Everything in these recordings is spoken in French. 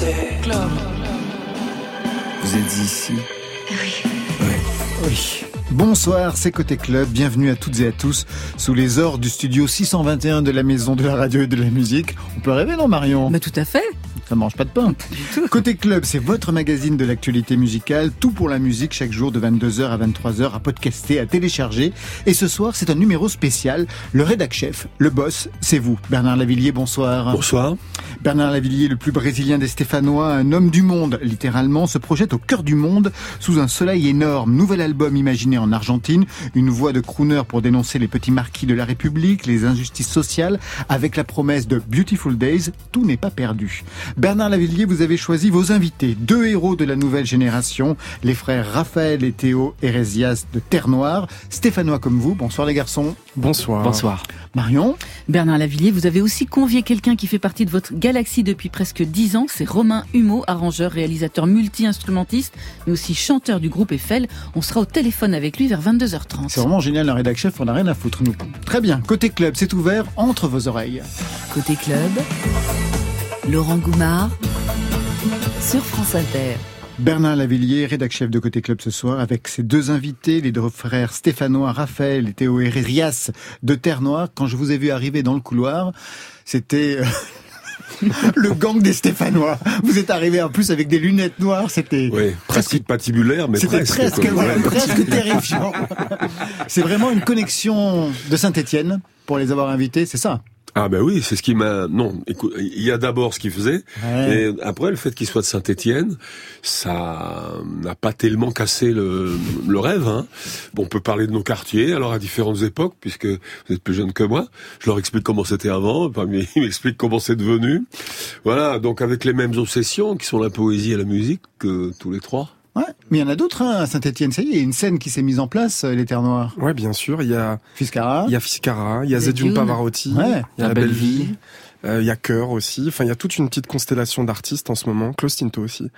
Vous êtes ici Oui. Oui. Bonsoir, c'est Côté Club. Bienvenue à toutes et à tous sous les ors du studio 621 de la Maison de la Radio et de la Musique. On peut rêver, non, Marion? Mais tout à fait. Ça mange pas de pain. Côté Club, c'est votre magazine de l'actualité musicale. Tout pour la musique chaque jour de 22h à 23h à podcaster, à télécharger. Et ce soir, c'est un numéro spécial. Le rédac chef, le boss, c'est vous. Bernard Lavillier, bonsoir. Bonsoir. Bernard Lavillier, le plus brésilien des Stéphanois, un homme du monde, littéralement, se projette au cœur du monde sous un soleil énorme. Nouvel album imaginé en Argentine, une voix de crooner pour dénoncer les petits marquis de la République, les injustices sociales, avec la promesse de Beautiful Days, tout n'est pas perdu. Bernard Lavillier, vous avez choisi vos invités, deux héros de la nouvelle génération, les frères Raphaël et Théo Hérésias de Terre Noire, stéphanois comme vous. Bonsoir les garçons. Bonsoir. Bonsoir. Marion. Bernard Lavillier, vous avez aussi convié quelqu'un qui fait partie de votre galaxie depuis presque dix ans, c'est Romain Humeau, arrangeur, réalisateur multi-instrumentiste, mais aussi chanteur du groupe Eiffel. On sera au téléphone avec lui vers 22h30. C'est vraiment génial, un rédac chef, on n'a rien à foutre, nous. Très bien, côté club, c'est ouvert entre vos oreilles. Côté club, Laurent Goumard sur France Inter. Bernard Lavillier, rédac chef de Côté Club ce soir, avec ses deux invités, les deux frères stéphanois, Raphaël et Théo Herrias de Terre Noire. Quand je vous ai vu arriver dans le couloir, c'était euh, le gang des Stéphanois. Vous êtes arrivé en plus avec des lunettes noires, c'était Oui, presque patibulaire, mais c'était presque. Ouais. presque terrifiant. C'est vraiment une connexion de Saint-Étienne pour les avoir invités, c'est ça? Ah ben oui, c'est ce qui m'a... Non, écoute, il y a d'abord ce qu'il faisait, Ouais. et après le fait qu'il soit de Saint-Étienne, ça n'a pas tellement cassé le, le rêve. Hein. Bon, on peut parler de nos quartiers, alors à différentes époques, puisque vous êtes plus jeune que moi. Je leur explique comment c'était avant, ils m'expliquent comment c'est devenu. Voilà, donc avec les mêmes obsessions, qui sont la poésie et la musique, que tous les trois. Ouais, mais il y en a d'autres hein, à Saint-Étienne. Ça y est, il y a une scène qui s'est mise en place, euh, les Terres Noires. Ouais, bien sûr. Il y a, Fiscara. il y a Fiscara, il y a Dunes. Pavarotti, Ouais. il y a La Belle Vie. Euh, il y a Cœur aussi. Enfin, il y a toute une petite constellation d'artistes en ce moment. Klaus Tinto aussi.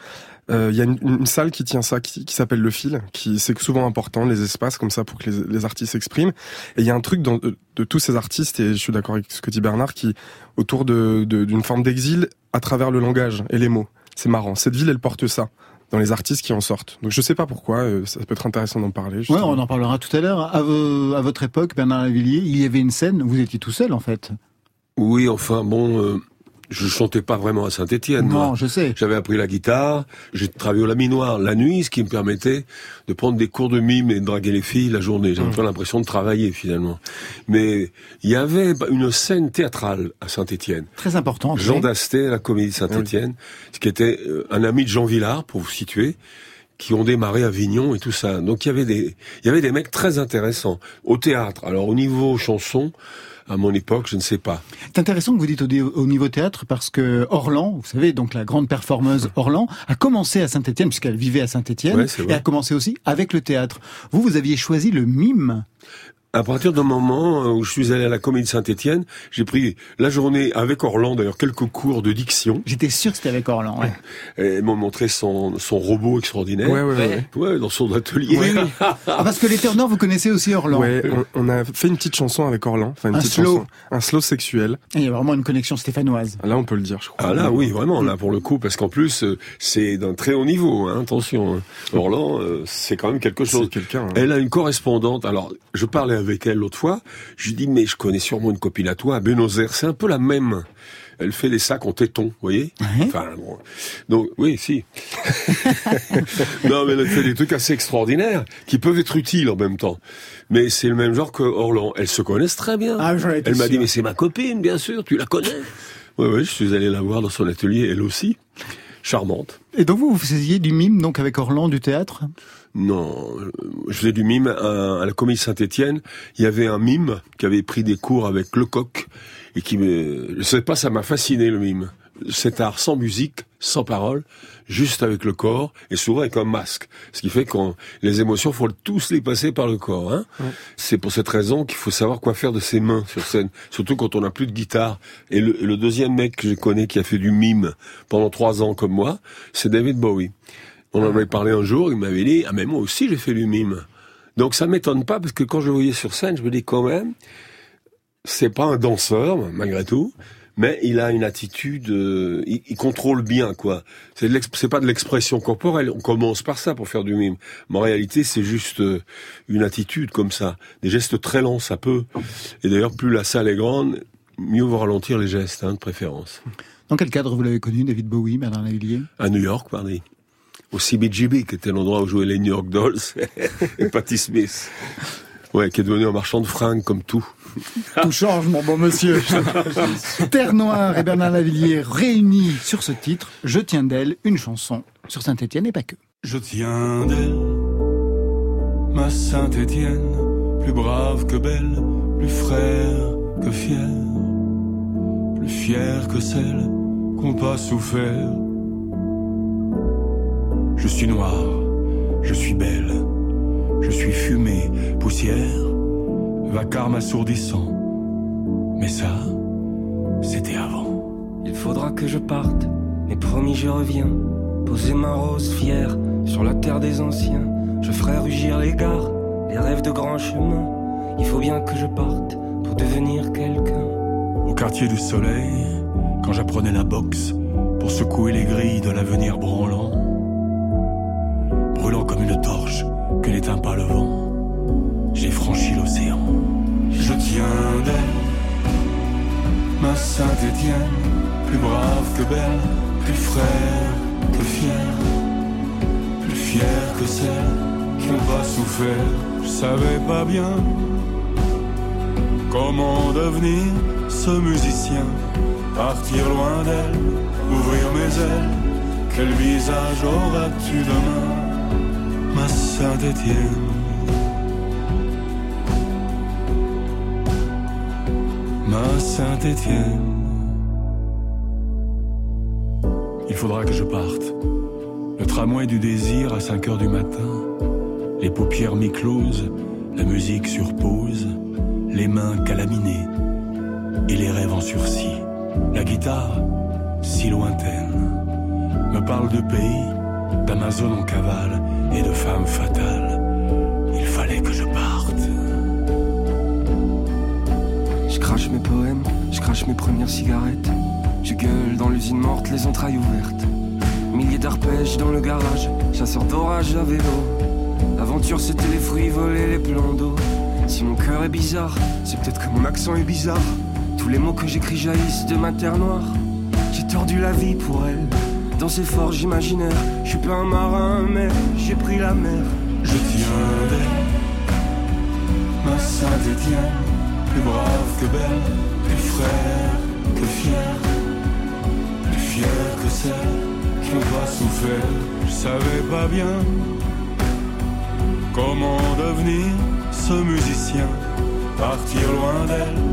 Euh, il y a une, une salle qui tient ça, qui, qui s'appelle Le Fil, qui c'est souvent important, les espaces comme ça pour que les, les artistes s'expriment. Et il y a un truc dans, de, de tous ces artistes, et je suis d'accord avec ce que dit Bernard, qui autour de de- d'une forme d'exil à travers le langage et les mots. C'est marrant. Cette ville, elle porte ça dans les artistes qui en sortent. Donc je sais pas pourquoi, euh, ça peut être intéressant d'en parler. Ouais, justement. on en parlera tout à l'heure. À, vo- à votre époque, Bernard Lavillier, il y avait une scène, vous étiez tout seul en fait. Oui, enfin, bon, euh, je chantais pas vraiment à Saint-Étienne, moi. Non, je sais. J'avais appris la guitare, j'ai travaillé au laminoir la nuit, ce qui me permettait de prendre des cours de mime et de draguer les filles la journée. J'avais pas l'impression de travailler finalement. Mais il y avait une scène théâtrale à Saint-Étienne. Très important. Jean oui. Dasté la Comédie Saint-Étienne, ce qui était euh, un ami de Jean Villard, pour vous situer, qui ont démarré à Avignon et tout ça. Donc il y avait des, il y avait des mecs très intéressants au théâtre. Alors au niveau chanson, à mon époque, je ne sais pas. C'est intéressant que vous dites au, niveau théâtre parce que Orlan, vous savez, donc la grande performeuse Orlan, a commencé à Saint-Étienne puisqu'elle vivait à Saint-Étienne Ouais, et a commencé aussi avec le théâtre. Vous, vous aviez choisi le mime. À partir d'un moment euh, où je suis allé à la Comédie Saint-Étienne, j'ai pris la journée avec Orlan, d'ailleurs quelques cours de diction. J'étais sûr que c'était avec Orlan. Ouais. Et ils m'ont montré son, son robot extraordinaire. Ouais, ouais, ouais. Ouais, dans son atelier. Oui, oui. Ah, parce que les Terres Nord, vous connaissez aussi Orlan. Ouais, on, on a fait une petite chanson avec Orlan, enfin une Un petite slow. chanson, un slow sexuel. Et Il y a vraiment une connexion stéphanoise. Là, on peut le dire, je crois. Ah là, oui, vraiment, là, pour le coup, parce qu'en plus, euh, c'est d'un très haut niveau, hein, attention. hein. Orlan, euh, c'est quand même quelque c'est chose. quelqu'un. hein. Elle a une correspondante. Alors, je parlais avec elle l'autre fois. Je lui dis, mais je connais sûrement une copine à toi, à Buenos Aires. C'est un peu la même. Elle fait des sacs en téton, vous voyez. Enfin, bon. Donc, oui, si. non, mais elle fait des trucs assez extraordinaires, qui peuvent être utiles en même temps. Mais c'est le même genre que Orlan. Elles se connaissent très bien. Ah, elle m'a dit, mais c'est ma copine, bien sûr, tu la connais Oui, oui, je suis allé la voir dans son atelier, elle aussi. Charmante. Et donc vous, vous faisiez du mime donc avec Orlan du théâtre? Non, euh, je faisais du mime à, à la Comédie Saint-Étienne. Il y avait un mime qui avait pris des cours avec Lecoq et qui me, je sais pas, ça m'a fasciné le mime. Cet art sans musique, sans parole, juste avec le corps et souvent avec un masque. Ce qui fait que les émotions, faut tous les passer par le corps. Hein C'est pour cette raison qu'il faut savoir quoi faire de ses mains sur scène, surtout quand on n'a plus de guitare. Et le, le deuxième mec que je connais qui a fait du mime pendant trois ans comme moi, c'est David Bowie. On en avait parlé un jour, il m'avait dit, ah mais moi aussi j'ai fait du mime. Donc ça m'étonne pas, parce que quand je le voyais sur scène, je me dis quand même, c'est pas un danseur, malgré tout, mais il a une attitude, euh, il, contrôle bien quoi. C'est pas de l'expression corporelle. On commence par ça pour faire du mime, mais en réalité c'est juste euh, une attitude comme ça, des gestes très lents ça peut. Et d'ailleurs plus la salle est grande, mieux vaut ralentir les gestes hein, de préférence. Dans quel cadre vous l'avez connu, David Bowie, Bernard Lavillier À New York, pardon. Au CBGB, qui était l'endroit où jouaient les New York Dolls et Patti Smith. Ouais, qui est devenu un marchand de fringues comme tout. Tout change, mon bon monsieur. Terre Noire et Bernard Lavillier réunis sur ce titre, Je tiens d'elle, une chanson sur Saint-Étienne et pas que. Je tiens d'elle, ma Saint-Étienne, plus brave que belle, plus frère que fier, plus fier que celle qu'on pas souffert. Je suis noir, je suis belle, je suis fumée, poussière, vacarme assourdissant. Mais ça, c'était avant. Il faudra que je parte, mais promis je reviens. Poser ma rose fière sur la terre des anciens. Je ferai rugir les gares, les rêves de grands chemins. Il faut bien que je parte pour devenir quelqu'un. Au quartier du soleil, quand j'apprenais la boxe pour secouer les grilles de l'avenir branlant, brûlant comme une torche que n'éteint pas le vent, j'ai franchi l'océan. Je tiens d'elle, ma Saint-Étienne, plus brave que belle, plus frère que fier, plus fier que celle qui pas souffert. Je savais pas bien comment devenir ce musicien Partir loin d'elle, ouvrir mes ailes. Quel visage auras-tu demain, ma Saint-Étienne Ma Saint-Étienne. Il faudra que je parte. Le tramway du désir à 5 heures du matin. Les paupières mi-closes, la musique sur pause, les mains calaminées et les rêves en sursis. La guitare, si lointaine, me parle de pays, d'Amazon en cavale et de femmes fatales. Il fallait que je parte. Je crache mes poèmes, je crache mes premières cigarettes. Je gueule dans l'usine morte, les entrailles ouvertes. Milliers d'arpèges dans le garage, chasseur d'orage à vélo. L'aventure c'était les fruits volés, les plans d'eau. Si mon cœur est bizarre, c'est peut-être que mon accent est bizarre. Tous les mots que j'écris jaillissent de ma terre noire. J'ai tordu la vie pour elle, dans ces forges imaginaires. Je suis pas un marin, mais j'ai pris la mer. Je tiens d'elle, ma Saint-Étienne, plus brave que belle, plus frère que fier, plus fier que celle qui pas souffert. Je savais pas bien comment devenir ce musicien, partir loin d'elle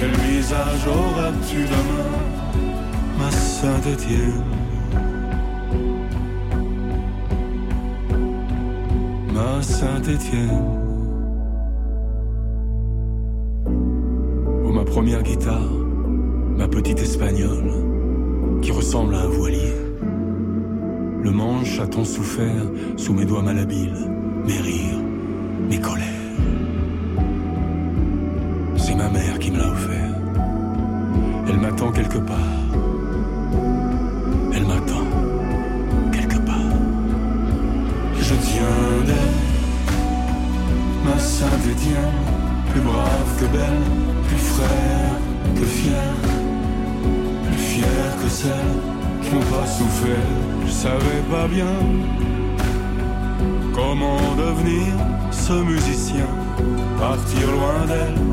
quel visage auras-tu demain, ma Saint-Étienne Ma Saint-Étienne ma première guitare, ma petite espagnole, qui ressemble à un voilier. Le manche a tant souffert sous mes doigts malhabiles, mes rires, mes colères. ma mère qui me l'a offert. Elle m'attend quelque part. Elle m'attend quelque part. Je tiens d'elle, ma sainte Étienne, plus brave que belle, plus frère que fier, plus fier que celle qui pas souffert. Je savais pas bien comment devenir ce musicien, partir loin d'elle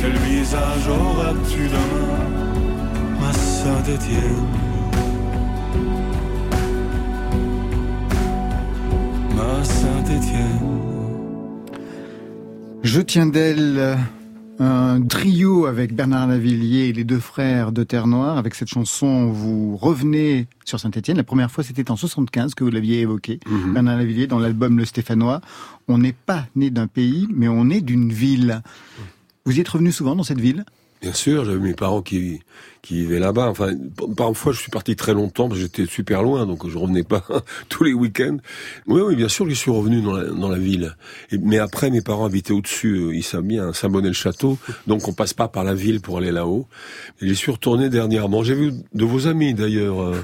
quel visage auras-tu demain, ma Saint-Étienne Ma Saint-Étienne Je tiens d'elle un trio avec Bernard Lavillier et les deux frères de Terre Noire. Avec cette chanson, vous revenez sur Saint-Etienne. La première fois, c'était en 75 que vous l'aviez évoqué, mhm. Bernard Lavillier, dans l'album Le Stéphanois. On n'est pas né d'un pays, mais on est d'une ville. Vous y êtes revenu souvent dans cette ville? Bien sûr, j'avais mes parents qui qui vivaient là-bas. Enfin, parfois je suis parti très longtemps parce que j'étais super loin, donc je revenais pas tous les week-ends. Oui, oui, bien sûr, je suis revenu dans la, dans la ville. Et, mais après, mes parents habitaient au-dessus, euh, ils savent bien, Saint-Bonnet-le-Château, donc on passe pas par la ville pour aller là-haut. Et j'y suis retourné dernièrement. J'ai vu de vos amis d'ailleurs.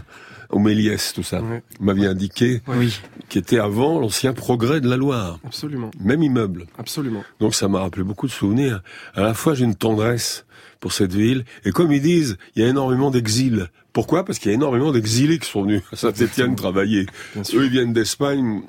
Au Méliès, tout ça. Ouais. Vous m'aviez indiqué oui. qui était avant l'ancien progrès de la Loire. Absolument. Même immeuble. Absolument. Donc ça m'a rappelé beaucoup de souvenirs. À la fois j'ai une tendresse pour cette ville et comme ils disent, il y a énormément d'exil. Pourquoi? Parce qu'il y a énormément d'exilés qui sont venus à Saint-Étienne travailler. Eux ils viennent d'Espagne.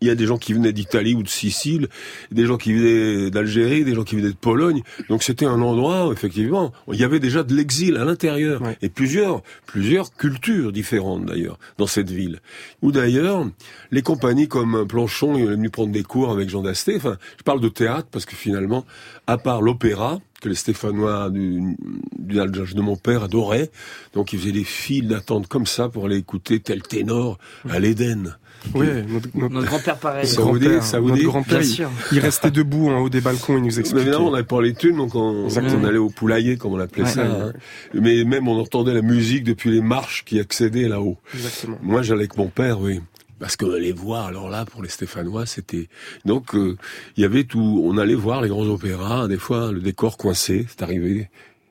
Il y a des gens qui venaient d'Italie ou de Sicile, des gens qui venaient d'Algérie, des gens qui venaient de Pologne. Donc c'était un endroit où effectivement il y avait déjà de l'exil à l'intérieur Ouais. et plusieurs plusieurs cultures différentes d'ailleurs dans cette ville. Ou d'ailleurs les compagnies comme Planchon, il est venu prendre des cours avec Jean Dasté. Enfin, je parle de théâtre parce que finalement, à part l'opéra que les Stéphanois du, du de mon père adoraient, donc ils faisaient des files d'attente comme ça pour aller écouter tel ténor à l'Éden. Oui, notre, notre, Notre grand-père pareil. Ça vous dit, grand-père, ça vous notre dit grand-père, Bien il, il restait debout en haut des balcons, il nous Mais expliquait. évidemment, on n'avait pas les thunes, donc on, allait au poulailler, comme on l'appelait Ouais, ça. ouais, hein. Mais même, on entendait la musique depuis les marches qui accédaient là-haut. Exactement. Moi, j'allais avec mon père, oui. Parce que les voir, alors là, pour les Stéphanois, c'était... Donc, euh, il y avait tout... On allait voir les grands opéras, des fois, le décor coincé, c'est arrivé.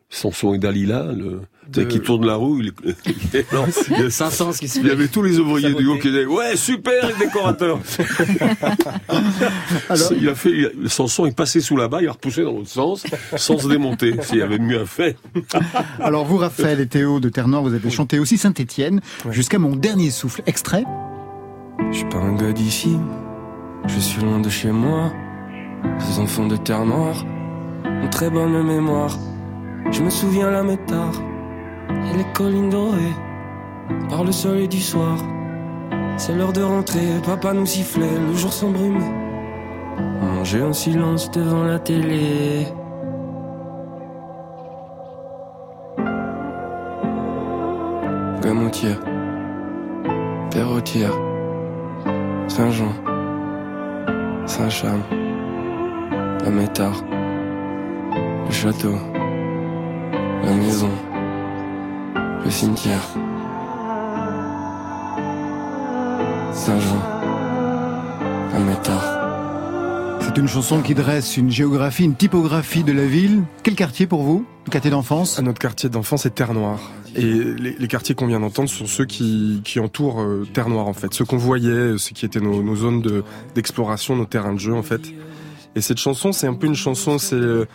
Samson et Dalila, le... De- qui tourne la roue, il... non, il y a- 500 ce qui se il y avait tous les ouvriers du haut qui disaient ouais super les décorateurs. Alors- il a fait il Samson il passait sous la bas, il a repoussé dans l'autre sens sans se démonter. S'il y avait mieux à faire. Alors vous, Raphaël et Théo de Terre-Nord, vous avez chanté aussi Saint-Étienne jusqu'à mon dernier souffle. Extrait. Je suis pas un gars d'ici, je suis loin de chez moi. Ces enfants de terre noire ont très bonne mémoire. Je me souviens la métard et les collines dorées par le soleil du soir. C'est l'heure de rentrer, papa nous sifflait, le jour s'embrume. On mangeait en silence devant la télé. Gamoutière, Perrotière, Saint-Jean, Saint-Cham, la Métard, le château, la maison, le cimetière, Saint-Jean, la Métard. C'est une chanson qui dresse une géographie, une typographie de la ville. Quel quartier pour vous? Le quartier d'enfance? Notre quartier d'enfance, c'est Terre Noire. Et les, les quartiers qu'on vient d'entendre sont ceux qui, qui entourent euh, Terre Noire, en fait. Ceux qu'on voyait, ceux qui étaient nos, nos zones de- d'exploration, nos terrains de jeu, en fait. Et cette chanson, c'est un peu une chanson, c'est euh,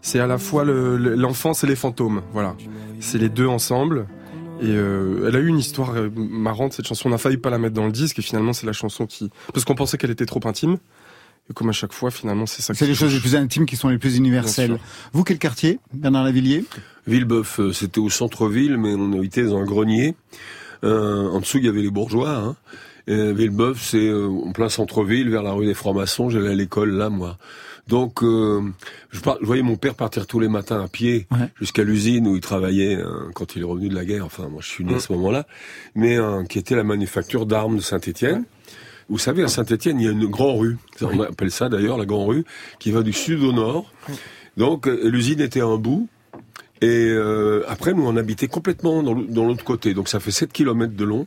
c'est à la fois le- le- l'enfance et les fantômes. Voilà. C'est les deux ensemble. Et euh, elle a eu une histoire euh, marrante, cette chanson. On a failli pas la mettre dans le disque, et finalement, c'est la chanson qui... Parce qu'on pensait qu'elle était trop intime. Et comme à chaque fois, finalement, c'est ça qui C'est les choses les plus intimes qui sont les plus universelles. Vous, quel quartier Bernard Lavillier? Villebeuf, euh, c'était au centre-ville, mais on habitait dans un grenier. Euh, en dessous, il y avait les bourgeois. Hein. Et Villebeuf, c'est euh, en plein centre-ville, vers la rue des Francs-Maçons. J'allais à l'école là, moi. Donc, euh, je, par- je voyais mon père partir tous les matins à pied Ouais. jusqu'à l'usine où il travaillait euh, quand il est revenu de la guerre. Enfin, moi, je suis né à Mm. ce moment-là, mais euh, qui était la manufacture d'armes de Saint-Étienne. Vous savez, à Saint-Étienne, il y a une grande rue. On appelle ça d'ailleurs la grande rue, qui va du sud au nord. Donc, euh, l'usine était à un bout. Et euh, après, nous, on habitait complètement dans l'autre côté. Donc, ça fait 7 kilomètres de long.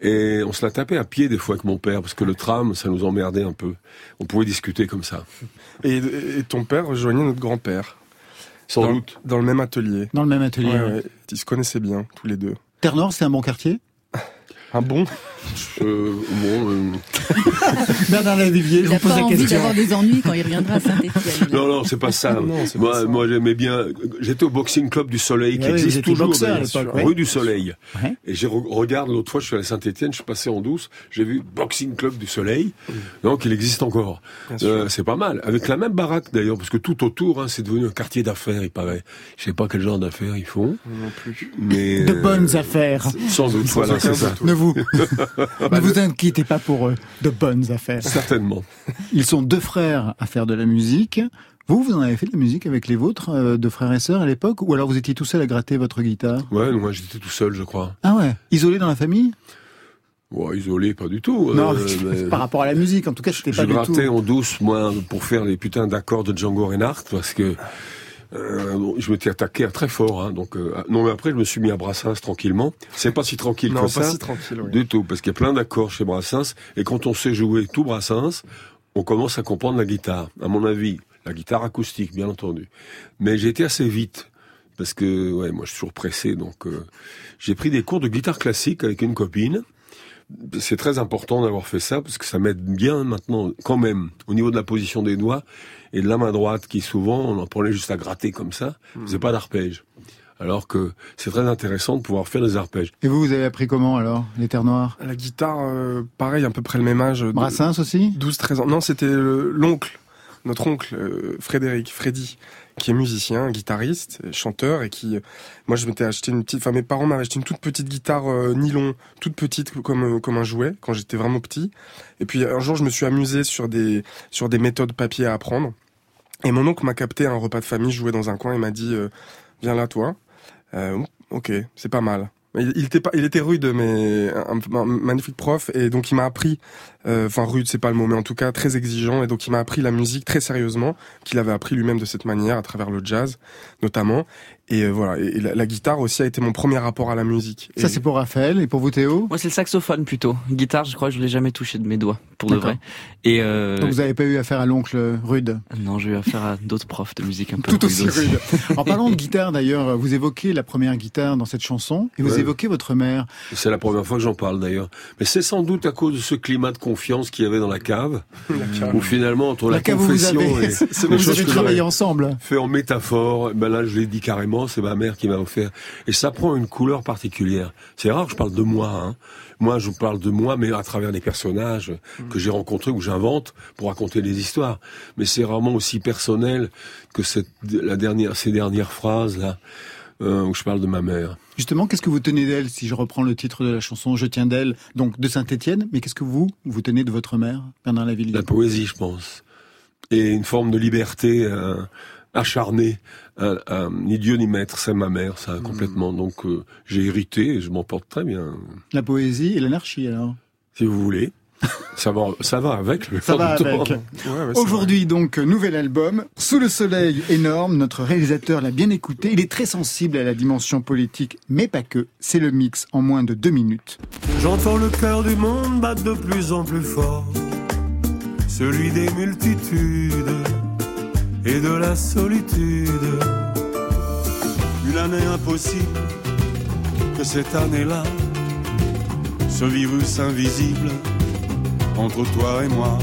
Et on se la tapait à pied des fois avec mon père, parce que le tram, ça nous emmerdait un peu. On pouvait discuter comme ça. Et, et ton père rejoignait notre grand-père. Sans dans, doute. Dans le même atelier. Dans le même atelier. Ouais, ouais. ouais. Ils se connaissaient bien, tous les deux. Terre-Nord, c'est un bon quartier? Un bon Euh, bon, euh, Bernard je vous pose pas la envie question. d'avoir des ennuis quand il reviendra à Saint-Étienne. non, non, c'est pas ça. Non, c'est pas moi, ça. moi, j'aimais bien. J'étais au Boxing Club du Soleil, qui Ah oui, vous existe toujours, boxeur l'époque, rue du Soleil. Ouais. Et je regarde l'autre fois, je suis allé à Saint-Étienne, je suis passé en douce, j'ai vu Boxing Club du Soleil. Donc, il existe encore. Euh, c'est pas mal. Avec la même baraque d'ailleurs, parce que tout autour, hein, c'est devenu un quartier d'affaires, il paraît. Je sais pas quel genre d'affaires ils font, Non plus. mais De euh, bonnes affaires. sans doute. Voilà, c'est ça. doute. Ne vous, ne vous inquiétez pas pour eux. De bonnes affaires. Certainement. Ils sont deux frères à faire de la musique. Vous, vous en avez fait de la musique avec les vôtres, euh, de frères et sœurs à l'époque Ou alors vous étiez tout seul à gratter votre guitare? Ouais, moi j'étais tout seul, je crois. Ah ouais? Isolé dans la famille? Ouais, isolé, pas du tout. Non, euh, mais- par rapport à la musique, en tout cas, Je pas du tout. grattais en douce, moi, pour faire les putains d'accords de Django Reinhardt, parce que Euh, je m'étais attaqué à très fort, hein, donc euh, non mais après je me suis mis à Brassens tranquillement. C'est pas si tranquille non, que pas ça, si tranquille. Oui. du tout, parce qu'il y a plein d'accords chez Brassens et quand on sait jouer tout Brassens, on commence à comprendre la guitare. À mon avis, la guitare acoustique, bien entendu. Mais j'ai été assez vite parce que ouais, moi je suis toujours pressé, donc euh, j'ai pris des cours de guitare classique avec une copine. C'est très important d'avoir fait ça parce que ça m'aide bien maintenant, quand même, au niveau de la position des doigts et de la main droite qui souvent on en prenait juste à gratter comme ça, c'est pas d'arpège. Alors que c'est très intéressant de pouvoir faire des arpèges. Et vous, vous avez appris comment alors, les terres noires? La guitare, euh, pareil, à peu près le même âge. Brassens aussi? 12-13 ans. Non, c'était l'oncle, notre oncle, euh, Frédéric, Freddy, qui est musicien, guitariste, chanteur, et qui, euh, moi, je m'étais acheté une petite, enfin, mes parents m'avaient acheté une toute petite guitare euh, nylon, toute petite comme euh, comme un jouet quand j'étais vraiment petit. Et puis un jour, je me suis amusé sur des sur des méthodes papier à apprendre. Et mon oncle m'a capté à un repas de famille, jouais dans un coin, et m'a dit, euh, viens là, toi. Euh, ok, c'est pas mal. Il, il était pas, il était rude, mais un, un magnifique prof, et donc il m'a appris. euh, Enfin, rude, c'est pas le mot, mais en tout cas très exigeant, et donc il m'a appris la musique très sérieusement, qu'il avait appris lui-même de cette manière, à travers le jazz, notamment. Et euh, voilà, et, la, la guitare aussi a été mon premier rapport à la musique. Ça Et- c'est pour Raphaël et pour vous Théo? Moi, c'est le saxophone plutôt. Guitare, je crois que je l'ai jamais touché de mes doigts, pour de vrai. Et euh, Donc vous n'avez pas eu affaire à l'oncle rude? Non, j'ai eu affaire à d'autres profs de musique un peu Tout aussi rudes rude. En parlant de guitare d'ailleurs, vous évoquez la première guitare dans cette chanson et vous Ouais. évoquez votre mère. C'est la première fois que j'en parle d'ailleurs. Mais c'est sans doute à cause de ce climat de confiance qu'il y avait dans la cave, où finalement entre la, La cave où vous confession avez, et les choses que travaillé ensemble. fait en métaphore, ben là je l'ai dit carrément, c'est ma mère qui m'a offert. Et ça prend une couleur particulière. C'est rare que je parle de moi. Hein. Moi je parle de moi, mais à travers des personnages que j'ai rencontrés ou que j'invente pour raconter des histoires. Mais c'est vraiment aussi personnel que cette, la dernière, ces dernières phrases là. euh, où je parle de ma mère. Justement, qu'est-ce que vous tenez d'elle si je reprends le titre de la chanson Je tiens d'elle, donc de Saint-Étienne, mais qu'est-ce que vous, vous tenez de votre mère, Bernard Lavilliers La poésie, je pense. Et une forme de liberté euh, acharnée. Euh, ni Dieu ni maître, c'est ma mère, ça, complètement. Donc euh, j'ai hérité et je m'en porte très bien, La poésie et l'anarchie alors? Si vous voulez. ça, va, ça va avec le Ça va avec. Ouais, ouais, c'est Aujourd'hui donc, nouvel album, Sous le soleil énorme, notre réalisateur l'a bien écouté, il est très sensible à la dimension politique, mais pas que, c'est le mix en moins de deux minutes. J'entends le cœur du monde battre de plus en plus fort, celui des multitudes et de la solitude. Une année impossible que cette année-là, ce virus invisible entre toi et moi.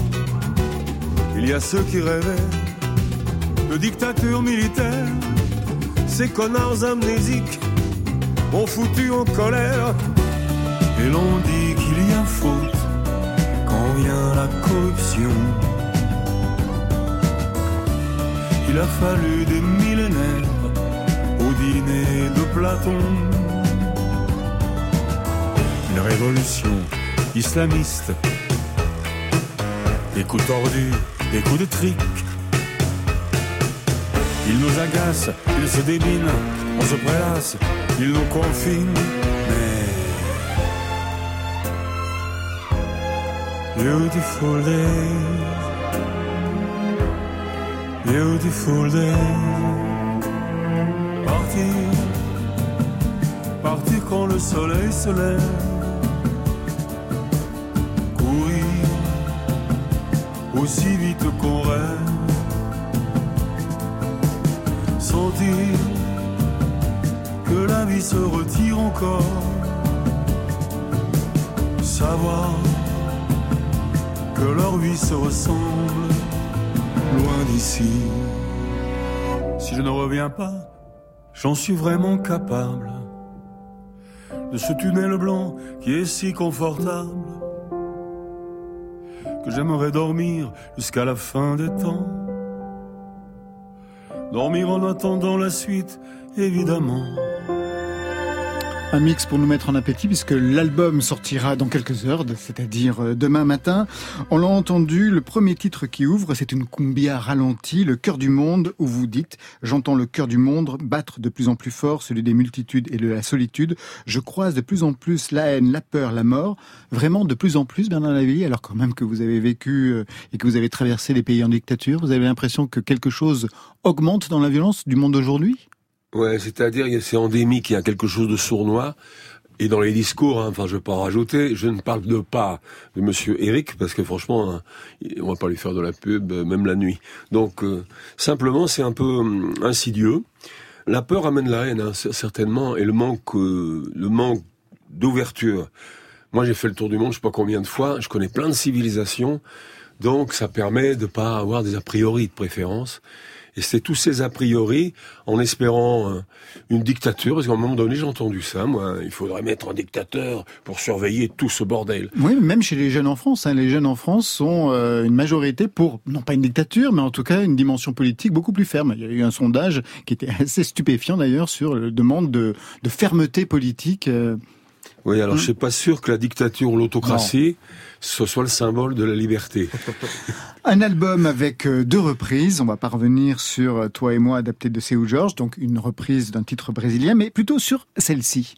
Il y a ceux qui rêvaient de dictature militaire, ces connards amnésiques ont foutu en colère et l'on dit qu'il y a faute quand vient la corruption. Il a fallu des millénaires au dîner de Platon. Une révolution islamiste. Des coups tordus, des coups de trick. Ils nous agacent, ils se déminent, on se prélasse, ils nous confinent, Beautiful day. Beautiful day. Partir. Partir quand le soleil se lève. Courir. Aussi vite qu'on rêve. Sentir que la vie se retire encore. Savoir que leur vie se ressemble loin d'ici. Si je ne reviens pas, j'en suis vraiment capable de ce tunnel blanc qui est si confortable que j'aimerais dormir jusqu'à la fin des temps. Dormir en attendant la suite, évidemment. Un mix pour nous mettre en appétit puisque l'album sortira dans quelques heures, c'est-à-dire euh, demain matin. On l'a entendu, le premier titre qui ouvre, c'est une cumbia ralentie, le cœur du monde, où vous dites « J'entends le cœur du monde battre de plus en plus fort, celui des multitudes et de la solitude. Je croise de plus en plus la haine, la peur, la mort. Vraiment de plus en plus, Bernard Lavillier, alors quand même que vous avez vécu euh, et que vous avez traversé les pays en dictature, vous avez l'impression que quelque chose augmente dans la violence du monde d'aujourd'hui? Ouais, c'est-à-dire c'est endémique, il y a quelque chose de sournois. Et dans les discours, hein, enfin je vais pas en rajouter, je ne parle de pas de Monsieur Eric parce que franchement, hein, on va pas lui faire de la pub euh, même la nuit. Donc euh, simplement c'est un peu hum, insidieux. La peur amène la haine hein, certainement et le manque, euh, le manque d'ouverture. Moi j'ai fait le tour du monde, je sais pas combien de fois, je connais plein de civilisations, donc ça permet de pas avoir des a priori de préférence. Et c'est tous ces a priori, en espérant euh, une dictature, parce qu'à un moment donné, j'ai entendu ça, moi, il faudrait mettre un dictateur pour surveiller tout ce bordel. Oui, même chez les jeunes en France. Hein, les jeunes en France sont euh, une majorité pour, non pas une dictature, mais en tout cas une dimension politique beaucoup plus ferme. Il y a eu un sondage qui était assez stupéfiant d'ailleurs sur la demande de, de fermeté politique. Euh. Oui, alors je suis pas sûr que la dictature ou l'autocratie ce soit le symbole de la liberté. Un album avec euh, deux reprises. On va pas revenir sur euh, Toi et moi adapté de Seu George, donc une reprise d'un titre brésilien, mais plutôt sur celle-ci.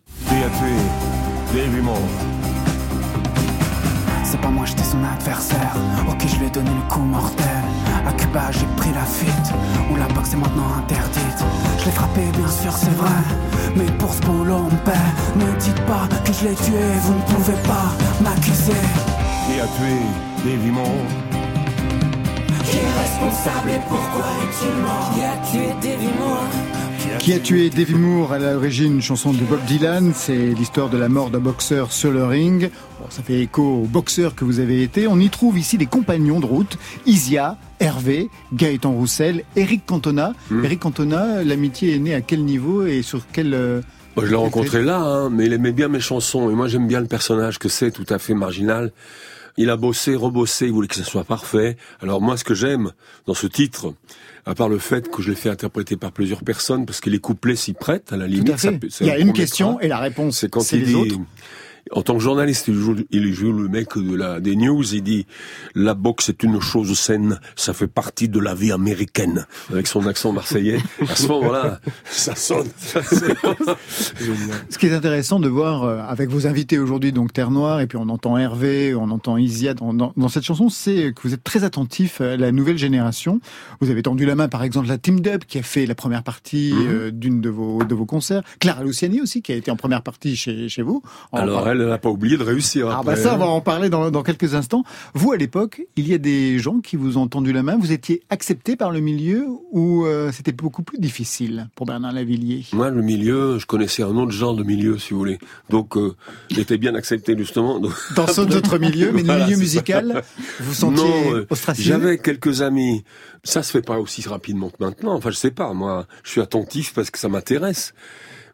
C'est pas moi, j'étais son adversaire. Ok, je lui ai donné le coup mortel. À Cuba, j'ai pris la fuite. Où la boxe est maintenant interdite. Je l'ai frappé, bien sûr, c'est vrai. Mais pour ce boulot, on paie. Ne dites pas que je l'ai tué, vous ne pouvez pas m'accuser qui a tué Davy Qui est responsable et pourquoi est-il mort? Qui a tué Davy Moore qui a tué Davy Moore à l'origine, une chanson de Bob Dylan, c'est l'histoire de la mort d'un boxeur sur le ring. Bon, ça fait écho au boxeur que vous avez été. On y trouve ici des compagnons de route, Isia, Hervé, Gaëtan Roussel, Eric Cantona. Hmm. Eric Cantona, l'amitié est née à quel niveau et sur quel... Euh, je l'ai rencontré là, hein, mais il aimait bien mes chansons. Et moi, j'aime bien le personnage que c'est, tout à fait marginal. Il a bossé, rebossé, il voulait que ça soit parfait. Alors moi, ce que j'aime dans ce titre, à part le fait que je l'ai fait interpréter par plusieurs personnes, parce que les couplets s'y prêtent, à la limite. il y a une question et la réponse, c'est quand il dit, en tant que journaliste, il joue, il joue le mec de la, des news, il dit la boxe est une chose saine, ça fait partie de la vie américaine, avec son accent marseillais. À ce moment-là, ça sonne. ce qui est intéressant de voir euh, avec vos invités aujourd'hui, donc Terre Noire, et puis on entend Hervé, on entend Isia dans, dans, cette chanson, c'est que vous êtes très attentif à la nouvelle génération. Vous avez tendu la main, par exemple, la Team Dub qui a fait la première partie mhm. euh, d'une de vos de vos concerts, Clara Luciani aussi qui a été en première partie chez chez vous. Alors elle n'a pas oublié de réussir. Ah bah ça, on va en parler dans, dans quelques instants. Vous, à l'époque, il y a des gens qui vous ont tendu la main. Vous étiez accepté par le milieu ou euh, c'était beaucoup plus difficile pour Bernard Lavillier? Moi, le milieu, je connaissais un autre genre de milieu, si vous voulez. Donc, euh, j'étais bien accepté justement. Dans ce autre milieu, mais le milieu musical, vous sentiez non, euh, J'avais quelques amis. Ça se fait pas aussi rapidement que maintenant. Enfin, je sais pas. Moi, je suis attentif parce que ça m'intéresse.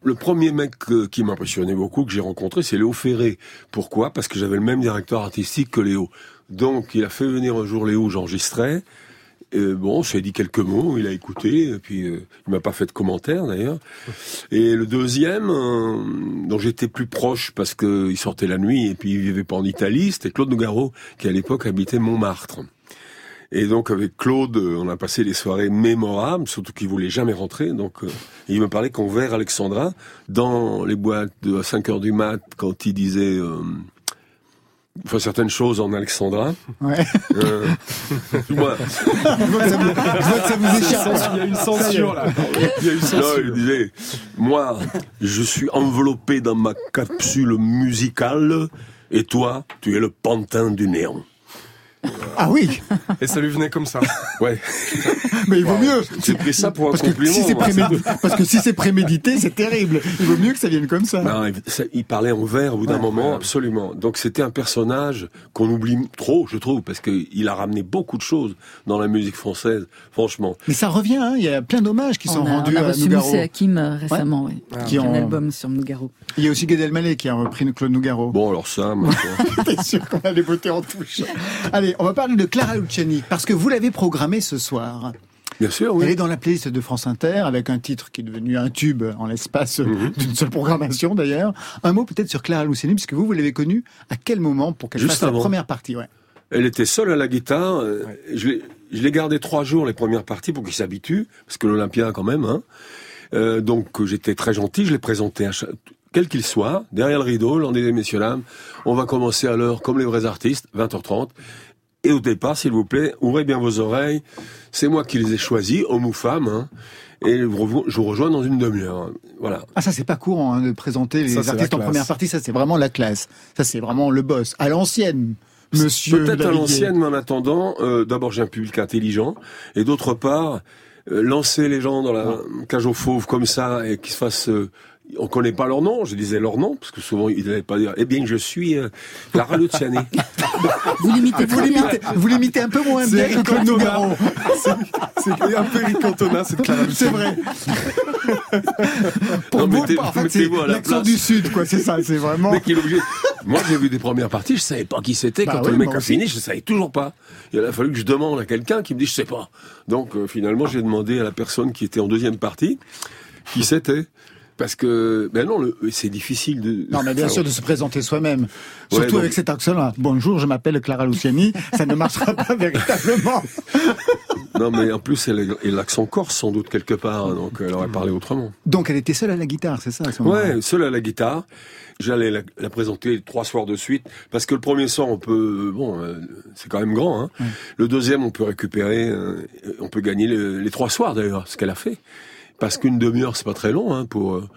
Le premier mec euh, qui m'impressionnait beaucoup, que j'ai rencontré, c'est Léo Ferré. Pourquoi? Parce que j'avais le même directeur artistique que Léo. Donc, il a fait venir un jour Léo, j'enregistrais. Et bon, j'ai dit quelques mots, il a écouté, puis euh, il m'a pas fait de commentaires d'ailleurs. Et le deuxième, euh, dont j'étais plus proche parce qu'il sortait la nuit et puis il vivait pas en Italie, c'était Claude Nougaro, qui à l'époque habitait Montmartre. Et donc avec Claude, euh, on a passé des soirées mémorables, surtout qu'il voulait jamais rentrer. Donc euh, il me parlait qu'on verre Alexandra dans les boîtes de 5 heures du mat quand il disait euh, enfin certaines choses en Alexandra. Ouais. Euh, moi. je vois que ça vous échappe. Il y a une censure là. Il y a une censure. Non, il disait, moi, je suis enveloppé dans ma capsule musicale et toi, tu es le pantin du néant. Ah oui Et ça lui venait comme ça. Ouais. Mais il vaut mieux. J'ai pris ça pour un parce compliment. Que si prémédité, parce que si c'est prémédité, c'est terrible. Il vaut mieux que ça vienne comme ça. Non, il parlait en vers au bout d'un moment, absolument. Donc c'était un personnage qu'on oublie trop, je trouve, parce qu'il a ramené beaucoup de choses dans la musique française, franchement. Mais ça revient, hein. il y a plein d'hommages qui sont rendus on a à Nougaro. Hakim euh, récemment, ouais. ouais. Qui ont... un album sur Nougaro. Il y a aussi Gad Elmaleh qui a repris Claude Nougaro. Bon, alors ça, T'es sûr qu'on a les beautés en touche. Allez, on va parler de Clara Luciani, parce que vous l'avez programmé ce soir. Bien sûr, oui. Elle est dans la playlist de France Inter avec un titre qui est devenu un tube en l'espace Mhm. d'une seule programmation d'ailleurs. Un mot peut-être sur Clara Luciani, puisque vous, vous l'avez connue à quel moment pour qu'elle fasse la première partie ouais. Elle était seule à la guitare. euh, Je l'ai- je l'ai gardé trois jours les premières parties pour qu'il s'habitue, parce que l'Olympia quand même. Hein. Euh, donc euh, j'étais très gentil, je l'ai présenté à chaque- quel qu'il soit, derrière le rideau, l'on disait messieurs dames, on va commencer à l'heure comme les vrais artistes, 20h30. Et au départ, s'il vous plaît, ouvrez bien vos oreilles. C'est moi qui les ai choisis, hommes ou femmes. Hein, et je vous rejoins dans une demi-heure. Voilà. Ah ça c'est pas courant hein, de présenter les Ça, artistes en classe. première partie, ça c'est vraiment la classe. Ça c'est vraiment le boss. À l'ancienne, monsieur. Peut-être à l'ancienne, mais en attendant, euh, d'abord j'ai un public intelligent, et d'autre part, euh, lancer les gens dans la cage aux fauves comme ça et qu'ils se fassent... on connaît pas leur nom, je disais leur nom, parce que souvent ils n'allaient pas dire « Eh bien, je suis euh, Clara Luciani Vous l'imitez Vous l'imitez, vous l'imitez un peu moins C'est bien que Claude. Nougaro. C'est un peu Eric Cantona, c'est Clara C'est vrai. Pour Non, vous, mettez- en fait, c'est à la l'accent place. du sud, quoi. C'est ça, c'est ». vraiment. Mais qu'il est obligé... Moi, j'ai vu des premières parties, je savais pas qui c'était. Bah Quand oui, le mec a fini, je savais toujours pas. Il a fallu que je demande à quelqu'un qui me dit « Je sais pas ». Donc, euh, finalement, j'ai demandé à la personne qui était en deuxième partie qui c'était. Parce que, ben non, c'est difficile de... Non, mais bien Enfin, sûr, de se présenter soi-même. Ouais, Surtout donc- avec cet accent-là. Bonjour, je m'appelle Clara Luciani. Ça ne marchera pas véritablement. Non, mais en plus, elle a l'accent corse, sans doute, quelque part, donc elle aurait parlé autrement. Donc, elle était seule à la guitare, c'est ça, à ce Ouais, seule à la guitare. J'allais la, la présenter trois soirs de suite, parce que le premier soir, on peut... Bon, euh, c'est quand même grand, hein. Le deuxième, on peut récupérer... euh, on peut gagner le- les trois soirs, d'ailleurs, ce qu'elle a fait. Parce qu'une demi-heure, c'est pas très long, hein, pour, euh,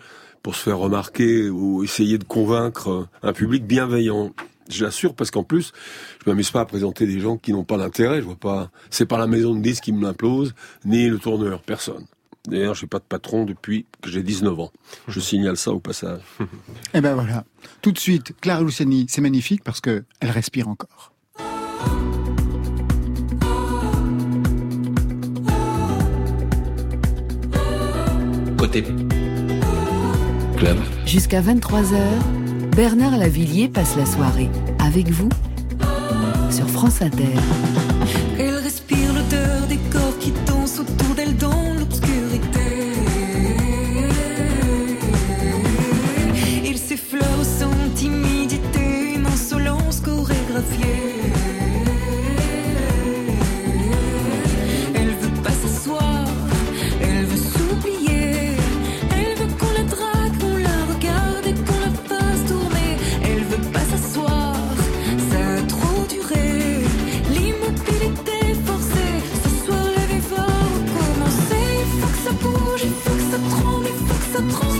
pour se faire remarquer ou essayer de convaincre euh, un public bienveillant. Je l'assure parce qu'en plus, je m'amuse pas à présenter des gens qui n'ont pas d'intérêt. Je vois pas. C'est pas la maison de disques qui me l'impose, ni le tourneur, personne. D'ailleurs, j'ai pas de patron depuis que j'ai 19 ans. Je signale ça au passage. Eh ben voilà. Tout de suite, Clara Luciani, c'est magnifique parce que elle respire encore. Côté club. Jusqu'à 23h, Bernard Lavillier passe la soirée avec vous sur France Inter. Elle respire l'odeur des corps qui dansent autour d'elle dans il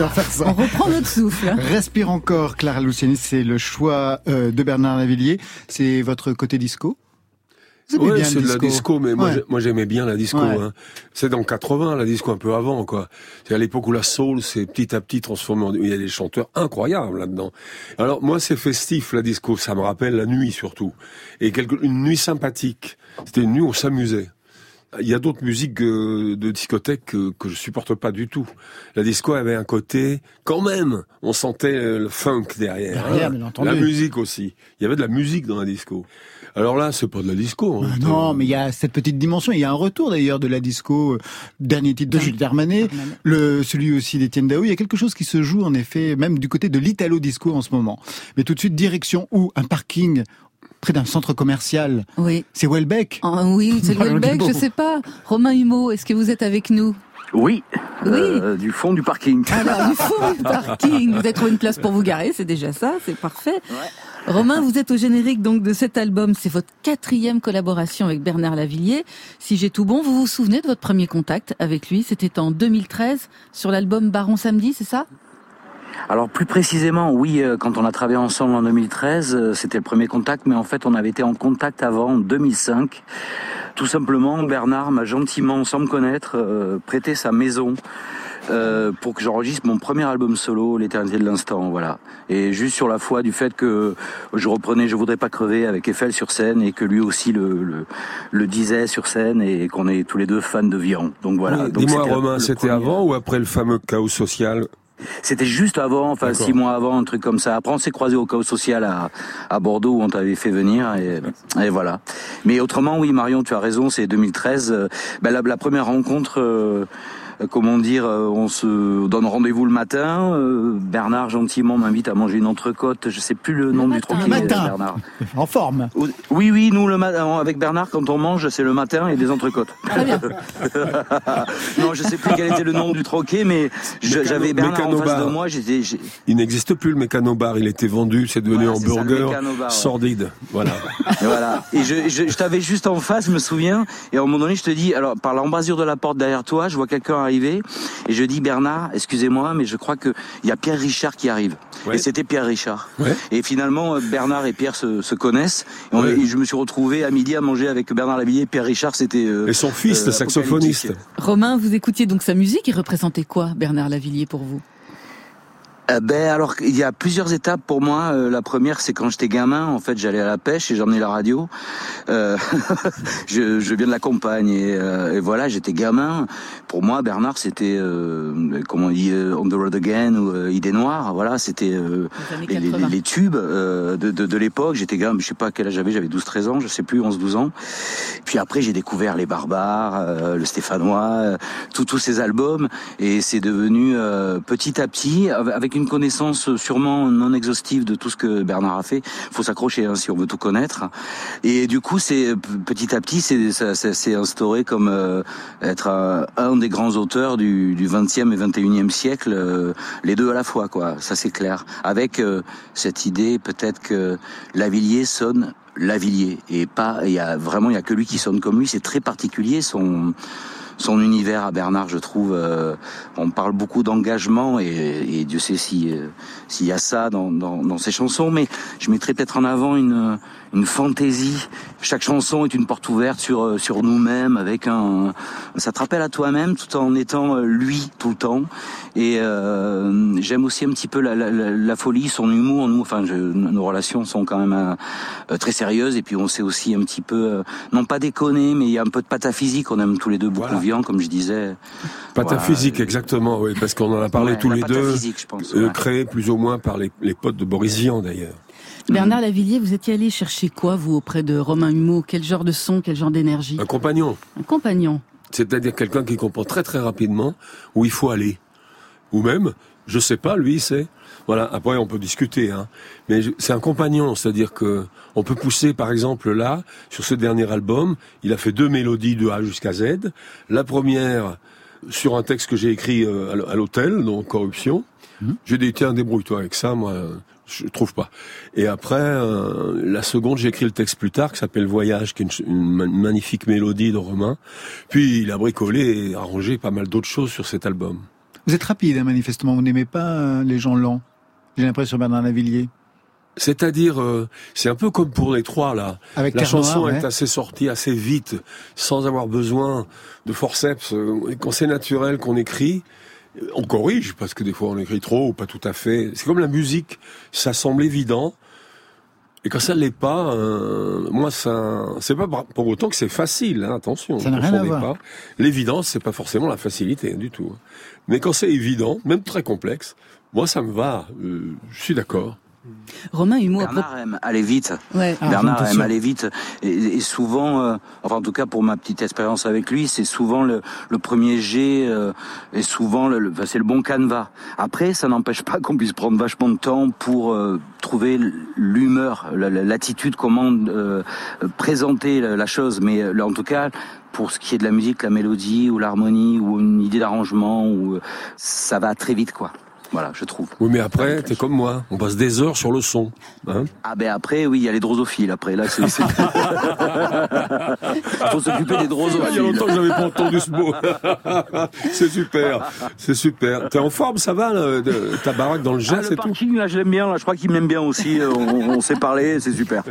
J'adore faire ça. On reprend notre souffle. Respire encore, Clara Luciani, c'est le choix euh, de Bernard Lavillier. C'est votre côté disco? Ouais, bien c'est de la disco, mais moi, Ouais. j'ai- moi j'aimais bien la disco. Ouais. Hein. C'est dans le 80, la disco un peu avant, quoi. C'est à l'époque où la soul s'est petit à petit transformée en... Il y a des chanteurs incroyables là-dedans. Alors moi, c'est festif, la disco. Ça me rappelle la nuit, surtout. Et quelque... une nuit sympathique. C'était une nuit où on s'amusait. Il y a d'autres musiques euh, de discothèque que, que je supporte pas du tout. La disco avait un côté, quand même, on sentait euh, le funk derrière. Derrière, hein. La musique aussi. Il y avait de la musique dans la disco. Alors là, c'est pas de la disco. hein. Ah Non, mais il y a cette petite dimension. Il y a un retour d'ailleurs de la disco, euh, dernier titre de Jules Vermanet, le celui aussi d'Étienne Dao. Il y a quelque chose qui se joue en effet, même du côté de l'italo disco en ce moment. Mais tout de suite, direction où? Un parking près d'un centre commercial. Oui. C'est Welbeck. Ah oui, c'est Welbeck, je sais pas. Romain Humeau, est-ce que vous êtes avec nous? Oui, Oui. euh, du fond du parking. Alors, du fond du parking, vous avez trouvé une place pour vous garer, c'est déjà ça, c'est parfait. Romain, vous êtes au générique donc de cet album, c'est votre quatrième collaboration avec Bernard Lavillier. Si j'ai tout bon, vous vous souvenez de votre premier contact avec lui? C'était en 2013 sur l'album Baron Samedi, c'est ça? Alors plus précisément, oui, euh, quand on a travaillé ensemble en 2013, euh, c'était le premier contact, mais en fait on avait été en contact avant, en 2005. Tout simplement, Bernard m'a gentiment, sans me connaître, euh, prêté sa maison. euh, pour que j'enregistre mon premier album solo, L'éternité de l'instant, voilà. Et juste sur la foi du fait que je reprenais Je voudrais pas crever avec Eiffel sur scène et que lui aussi le, le, le disait sur scène et qu'on est tous les deux fans de Vian. Donc voilà. Oui, Dis-moi, Romain, c'était avant ou après le fameux chaos social? C'était juste avant, enfin six mois avant, un truc comme ça. Après, on s'est croisé au chaos social à, à Bordeaux où on t'avait fait venir et, et voilà. Mais autrement, oui, Marion, tu as raison, c'est 2013. euh, ben, la, la première rencontre. euh, Comment dire, euh, on se donne rendez-vous le matin. euh, Bernard gentiment m'invite à manger une entrecôte. Je sais plus le nom du troquet. Le matin. Bernard. En forme. Oui, oui, nous le matin avec Bernard quand on mange, c'est le matin et des entrecôtes. Très bien. non, je sais plus quel était le nom du troquet, mais Mécano- j'avais Bernard en face de moi. J'étais, Il n'existe plus le mécanobar, il était vendu, c'est devenu Voilà, un ça, burger Mécanobar, ouais. sordide. Voilà. Et voilà. Et je, je, je t'avais juste en face, je me souviens. Et à un moment donné, je te dis, alors par l'embrasure de la porte derrière toi, je vois quelqu'un arriver. Et je dis, Bernard, excusez-moi, mais je crois que il y a Pierre Richard qui arrive. Ouais. Et c'était Pierre Richard. Ouais. Et finalement, euh, Bernard et Pierre se, se connaissent. Et, on- Ouais. et je me suis retrouvé à midi à manger avec Bernard Lavillier. Pierre Richard, c'était. euh, Et son fils, euh, le saxophoniste. Romain, vous écoutiez donc sa musique, il représentait quoi, Bernard Lavillier, pour vous? Euh, ben alors il y a plusieurs étapes pour moi. Euh, la première c'est quand j'étais gamin. En fait j'allais à la pêche et j'emmenais la radio. Euh, je, je viens de la campagne et, euh, et voilà j'étais gamin. Pour moi Bernard c'était euh, comment on dit euh, On the Road Again ou euh, Idée Noire. Voilà c'était euh, Les les, les- 80. les tubes euh, de, de, de l'époque. J'étais gamin, je sais pas quel âge j'avais, j'avais 12-13 ans, je sais plus, 11-12 ans. Puis après j'ai découvert les Barbares, euh, le Stéphanois, euh, tous tous ces albums et c'est devenu euh, petit à petit avec avec une connaissance sûrement non exhaustive de tout ce que Bernard a fait. Faut s'accrocher hein, si on veut tout connaître. Et du coup c'est p- petit à petit c'est ça, ça s'est instauré comme euh, être un, des grands auteurs du, du 20e et 21e siècle, euh, les deux à la fois quoi. Ça c'est clair. Avec euh, cette idée peut-être que Lavillier sonne Lavillier et pas il y a vraiment il y a que lui qui sonne comme lui. C'est très particulier son son univers à Bernard, je trouve. euh, on parle beaucoup d'engagement et, et Dieu sait si euh, s'il y a ça dans, dans, dans ses chansons, mais je mettrais peut-être en avant une une fantaisie. Chaque chanson est une porte ouverte sur euh, sur nous-mêmes, avec un. Ça te rappelle à toi-même, tout en étant euh, lui tout le temps. Et euh, j'aime aussi un petit peu la, la, la, folie, son humour. Nous, enfin, je, nos relations sont quand même euh, très sérieuses. Et puis on sait aussi un petit peu, euh, non pas déconner, mais il y a un peu de pataphysique. On aime tous les deux beaucoup Vian, comme je disais. Pataphysique, Voilà. exactement, oui, parce qu'on en a parlé Ouais, tous les deux, je pense, euh, ouais. créé plus ou moins par les, les potes de Boris Vian d'ailleurs. Bernard Lavillier, vous étiez allé chercher quoi, vous, auprès de Romain Humeau? Quel genre de son, quel genre d'énergie? Un compagnon, Un compagnon. c'est-à-dire quelqu'un qui comprend très très rapidement où il faut aller. Ou même, je sais pas, lui, c'est... Voilà, après on peut discuter, hein. mais c'est un compagnon, c'est-à-dire que on peut pousser, par exemple, là, sur ce dernier album, il a fait deux mélodies de A jusqu'à Z. La première, sur un texte que j'ai écrit euh, à l'hôtel, donc Corruption. J'ai dit, tiens, débrouille-toi avec ça, moi, je trouve pas. Et après, euh, la seconde, j'ai écrit le texte plus tard, qui s'appelle Voyage, qui est une, magnifique mélodie de Romain. Puis il a bricolé et arrangé pas mal d'autres choses sur cet album. Vous êtes rapide, hein, manifestement. Vous n'aimez pas euh, les gens lents. J'ai l'impression, Bernard Lavillier. C'est-à-dire, euh, c'est un peu comme pour les trois là. Avec la chanson est ouais. assez sortie assez vite, sans avoir besoin de forceps. Quand c'est naturel qu'on écrit, on corrige parce que des fois on écrit trop ou pas tout à fait. C'est comme la musique, ça semble évident. Et quand ça l'est pas, euh, moi ça, c'est pas pour autant que c'est facile. hein, attention, Ça n'a ne rien à voir. pas. L'évidence, c'est pas forcément la facilité hein, du tout. Mais quand c'est évident, même très complexe, moi ça me va. euh, je suis d'accord. Romain Humeau, à Bernard aime aller vite. Ouais. Ah, Bernard aime aller vite. Et, et souvent, euh, enfin en tout cas pour ma petite expérience avec lui, c'est souvent le, le premier jet euh, et souvent le, le- enfin, c'est le bon canevas. Après, ça n'empêche pas qu'on puisse prendre vachement de temps pour euh, trouver l'humeur, la- la- l'attitude, comment euh, présenter la, la chose. Mais là, en tout cas, pour ce qui est de la musique, la mélodie ou l'harmonie ou une idée d'arrangement, ou ça va très vite, quoi. Voilà, je trouve. Oui, mais après, t'es comme moi. On passe des heures sur le son. Hein Ah ben après, oui, il y a les drosophiles. Après, là, c'est... c'est- faut s'occuper des Ah, il y a drosophiles. longtemps que j'avais pas entendu ce mot. c'est super, c'est super. T'es en forme, ça va, là, de- ta baraque dans le Ah, jazz le et tout? parking, là, je l'aime bien. Là, je crois qu'il m'aime bien aussi. Euh, On, on s'est parlé, c'est super.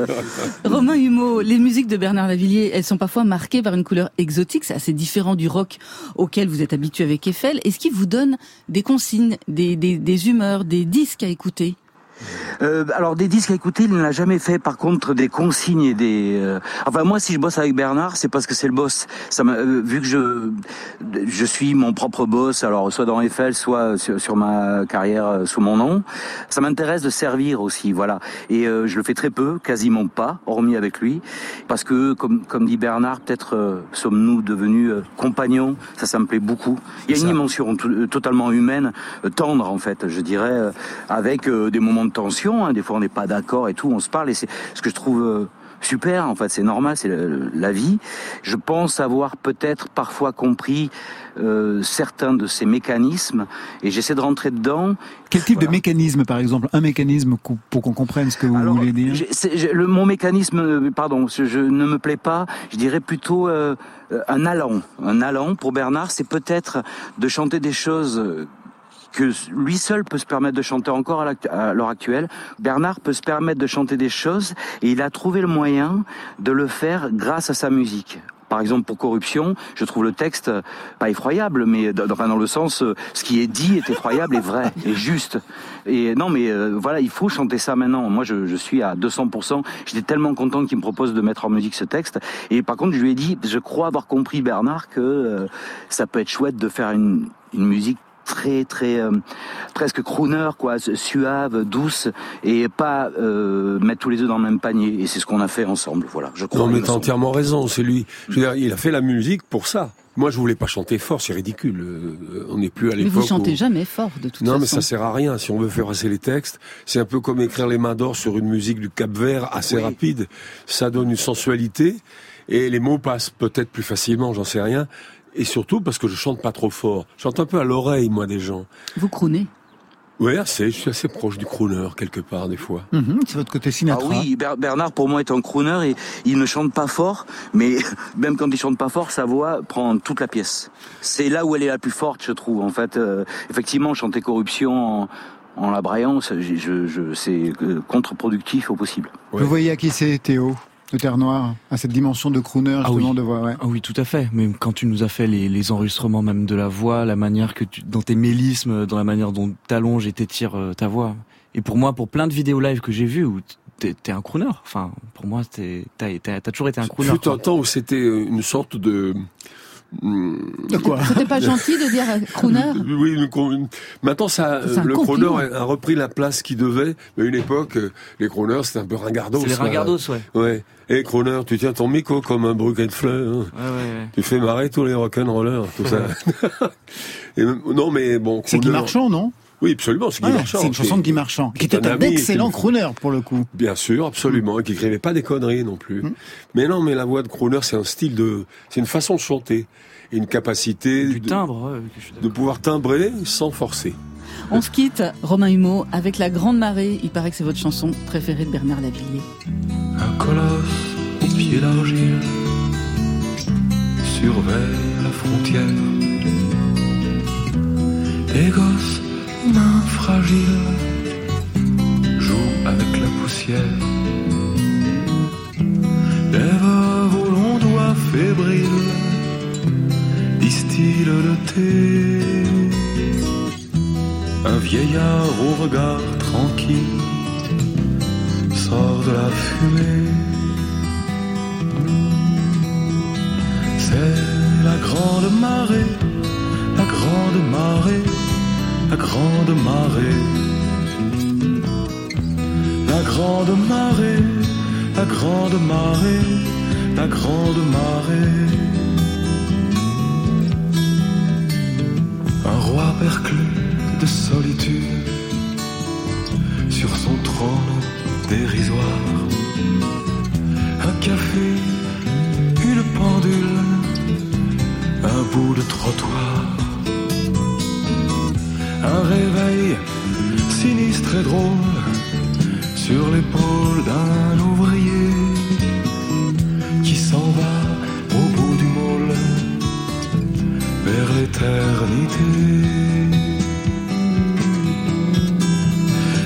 Romain Humeau, les musiques de Bernard Lavillier, elles sont parfois marquées par une couleur exotique, c'est assez différent du rock auquel vous êtes habitué avec Eiffel. Est-ce qu'il vous donne des consignes, des, des, humeurs, des disques à écouter Euh, alors des disques à écouter, il n'a jamais fait par contre des consignes et des. euh, Enfin moi, si je bosse avec Bernard, c'est parce que c'est le boss. Ça m'a euh, vu que je je suis mon propre boss, alors soit dans Eiffel, soit sur, sur ma carrière euh, sous mon nom. Ça m'intéresse de servir aussi, voilà. Et euh, je le fais très peu, quasiment pas, hormis avec lui, parce que comme comme dit Bernard, peut-être sommes-nous devenus compagnons. Ça, ça me plaît beaucoup. Il y a une dimension to- totalement humaine, tendre en fait, je dirais, euh, avec euh, des moments de tension. hein. Des fois, on n'est pas d'accord et tout, on se parle. Et c'est ce que je trouve euh, super. En fait, c'est normal, c'est la vie. Je pense avoir peut-être parfois compris euh, certains de ces mécanismes, et j'essaie de rentrer dedans. Quel type de mécanisme, par exemple? Un mécanisme pour qu'on comprenne ce que vous Alors, voulez dire? le, mon mécanisme, euh, pardon, je, je ne me plaît pas. Je dirais plutôt euh, un allant. Un allant pour Bernard, c'est peut-être de chanter des choses. Que lui seul peut se permettre de chanter encore à l'heure actuelle. Bernard peut se permettre de chanter des choses et il a trouvé le moyen de le faire grâce à sa musique. Par exemple, pour Corruption, je trouve le texte euh, pas effroyable, mais dans, le sens, euh, ce qui est dit est effroyable et vrai et juste. Et non, mais euh, voilà, il faut chanter ça maintenant. Moi, je, suis à 200%. J'étais tellement content qu'il me propose de mettre en musique ce texte. Et par contre, je lui ai dit, je crois avoir compris, Bernard, que ça peut être chouette de faire une musique très très euh, presque crooner quoi suave douce et pas euh, mettre tous les deux dans le même panier et c'est ce qu'on a fait ensemble voilà je crois Non, mais t'as entièrement raison, c'est lui. Je veux dire, il a fait la musique pour ça. Moi, je voulais pas chanter fort, c'est ridicule. Euh, On n'est plus à Mais l'époque. vous chantez où- jamais fort, de toute Non, façon. mais ça sert à rien. Si on veut faire passer les textes, c'est un peu comme écrire les mains d'or sur une musique du Cap Vert assez Oui. rapide. Ça donne une sensualité et les mots passent peut-être plus facilement, j'en sais rien. Et surtout parce que je chante pas trop fort. Je chante un peu à l'oreille, moi, des gens. Vous croonez. Oui, assez. Je suis assez proche du crooner quelque part des fois. Mhm, C'est votre côté Ah Sinatra. oui, Ber- Bernard pour moi est un crooner et il ne chante pas fort, mais même quand il chante pas fort, sa voix prend toute la pièce. C'est là où elle est la plus forte, je trouve. En fait, euh, effectivement, chanter corruption en, en la braillant, c'est- je, je, je- c'est euh, contre-productif au possible. Vous voyez à qui c'est Théo? De Terre Noire, à cette dimension de crooner Ah justement oui. de voix. Ouais. Ah oui, tout à fait. Mais quand tu nous as fait les, les enregistrements même de la voix, la manière que tu, dans tes mélismes, dans la manière dont t'allonges et t'étires euh, ta voix. Et pour moi, pour plein de vidéos live que j'ai vues, où t'es, t'es un crooner. Enfin, pour moi, t'es, t'as, t'as, t'as toujours été un crooner. Un temps où c'était une sorte de... De quoi C'était pas gentil de dire crooner Oui, maintenant ça, le crooner a repris la place qu'il devait. Mais à une époque, euh, les crooners c'était un peu ringardos. C'est les ringardos, ouais. Ouais. Et crooner, tu tiens ton micro comme un bouquet de fleurs. hein. Ouais, ouais, ouais. Tu fais marrer tous les rock'n'rollers, tout ça. Et non, mais bon. C'est crooner- Marchand, non? Oui, absolument, c'est Guy Marchand. C'est une chanson de Guy Marchand, qui était un excellent qui- crooner pour le coup. Bien sûr, absolument, et qui écrivait pas des conneries non plus. Mm. Mais non, mais la voix de crooner, c'est un style de, c'est une façon de chanter, et une capacité Du de, timbre, de pouvoir timbrer sans forcer. On se quitte, Romain Humeau, avec La Grande Marée. Il paraît que c'est votre chanson préférée de Bernard Lavillier. Un colosse au pied d'argile surveille la frontière. Les gosses, mains fragiles, jouent avec la poussière. Veuves aux longs doigts fébriles distillent le thé. Un vieillard au regard tranquille sort de la fumée. C'est la grande marée, la grande marée, la grande marée. La grande marée, la grande marée, la grande marée. Un roi perclus de solitude sur son trône dérisoire. Un café, une pendule, un bout de trottoir. Un réveil sinistre et drôle sur l'épaule d'un ouvrier qui s'en va au bout du môle vers l'éternité.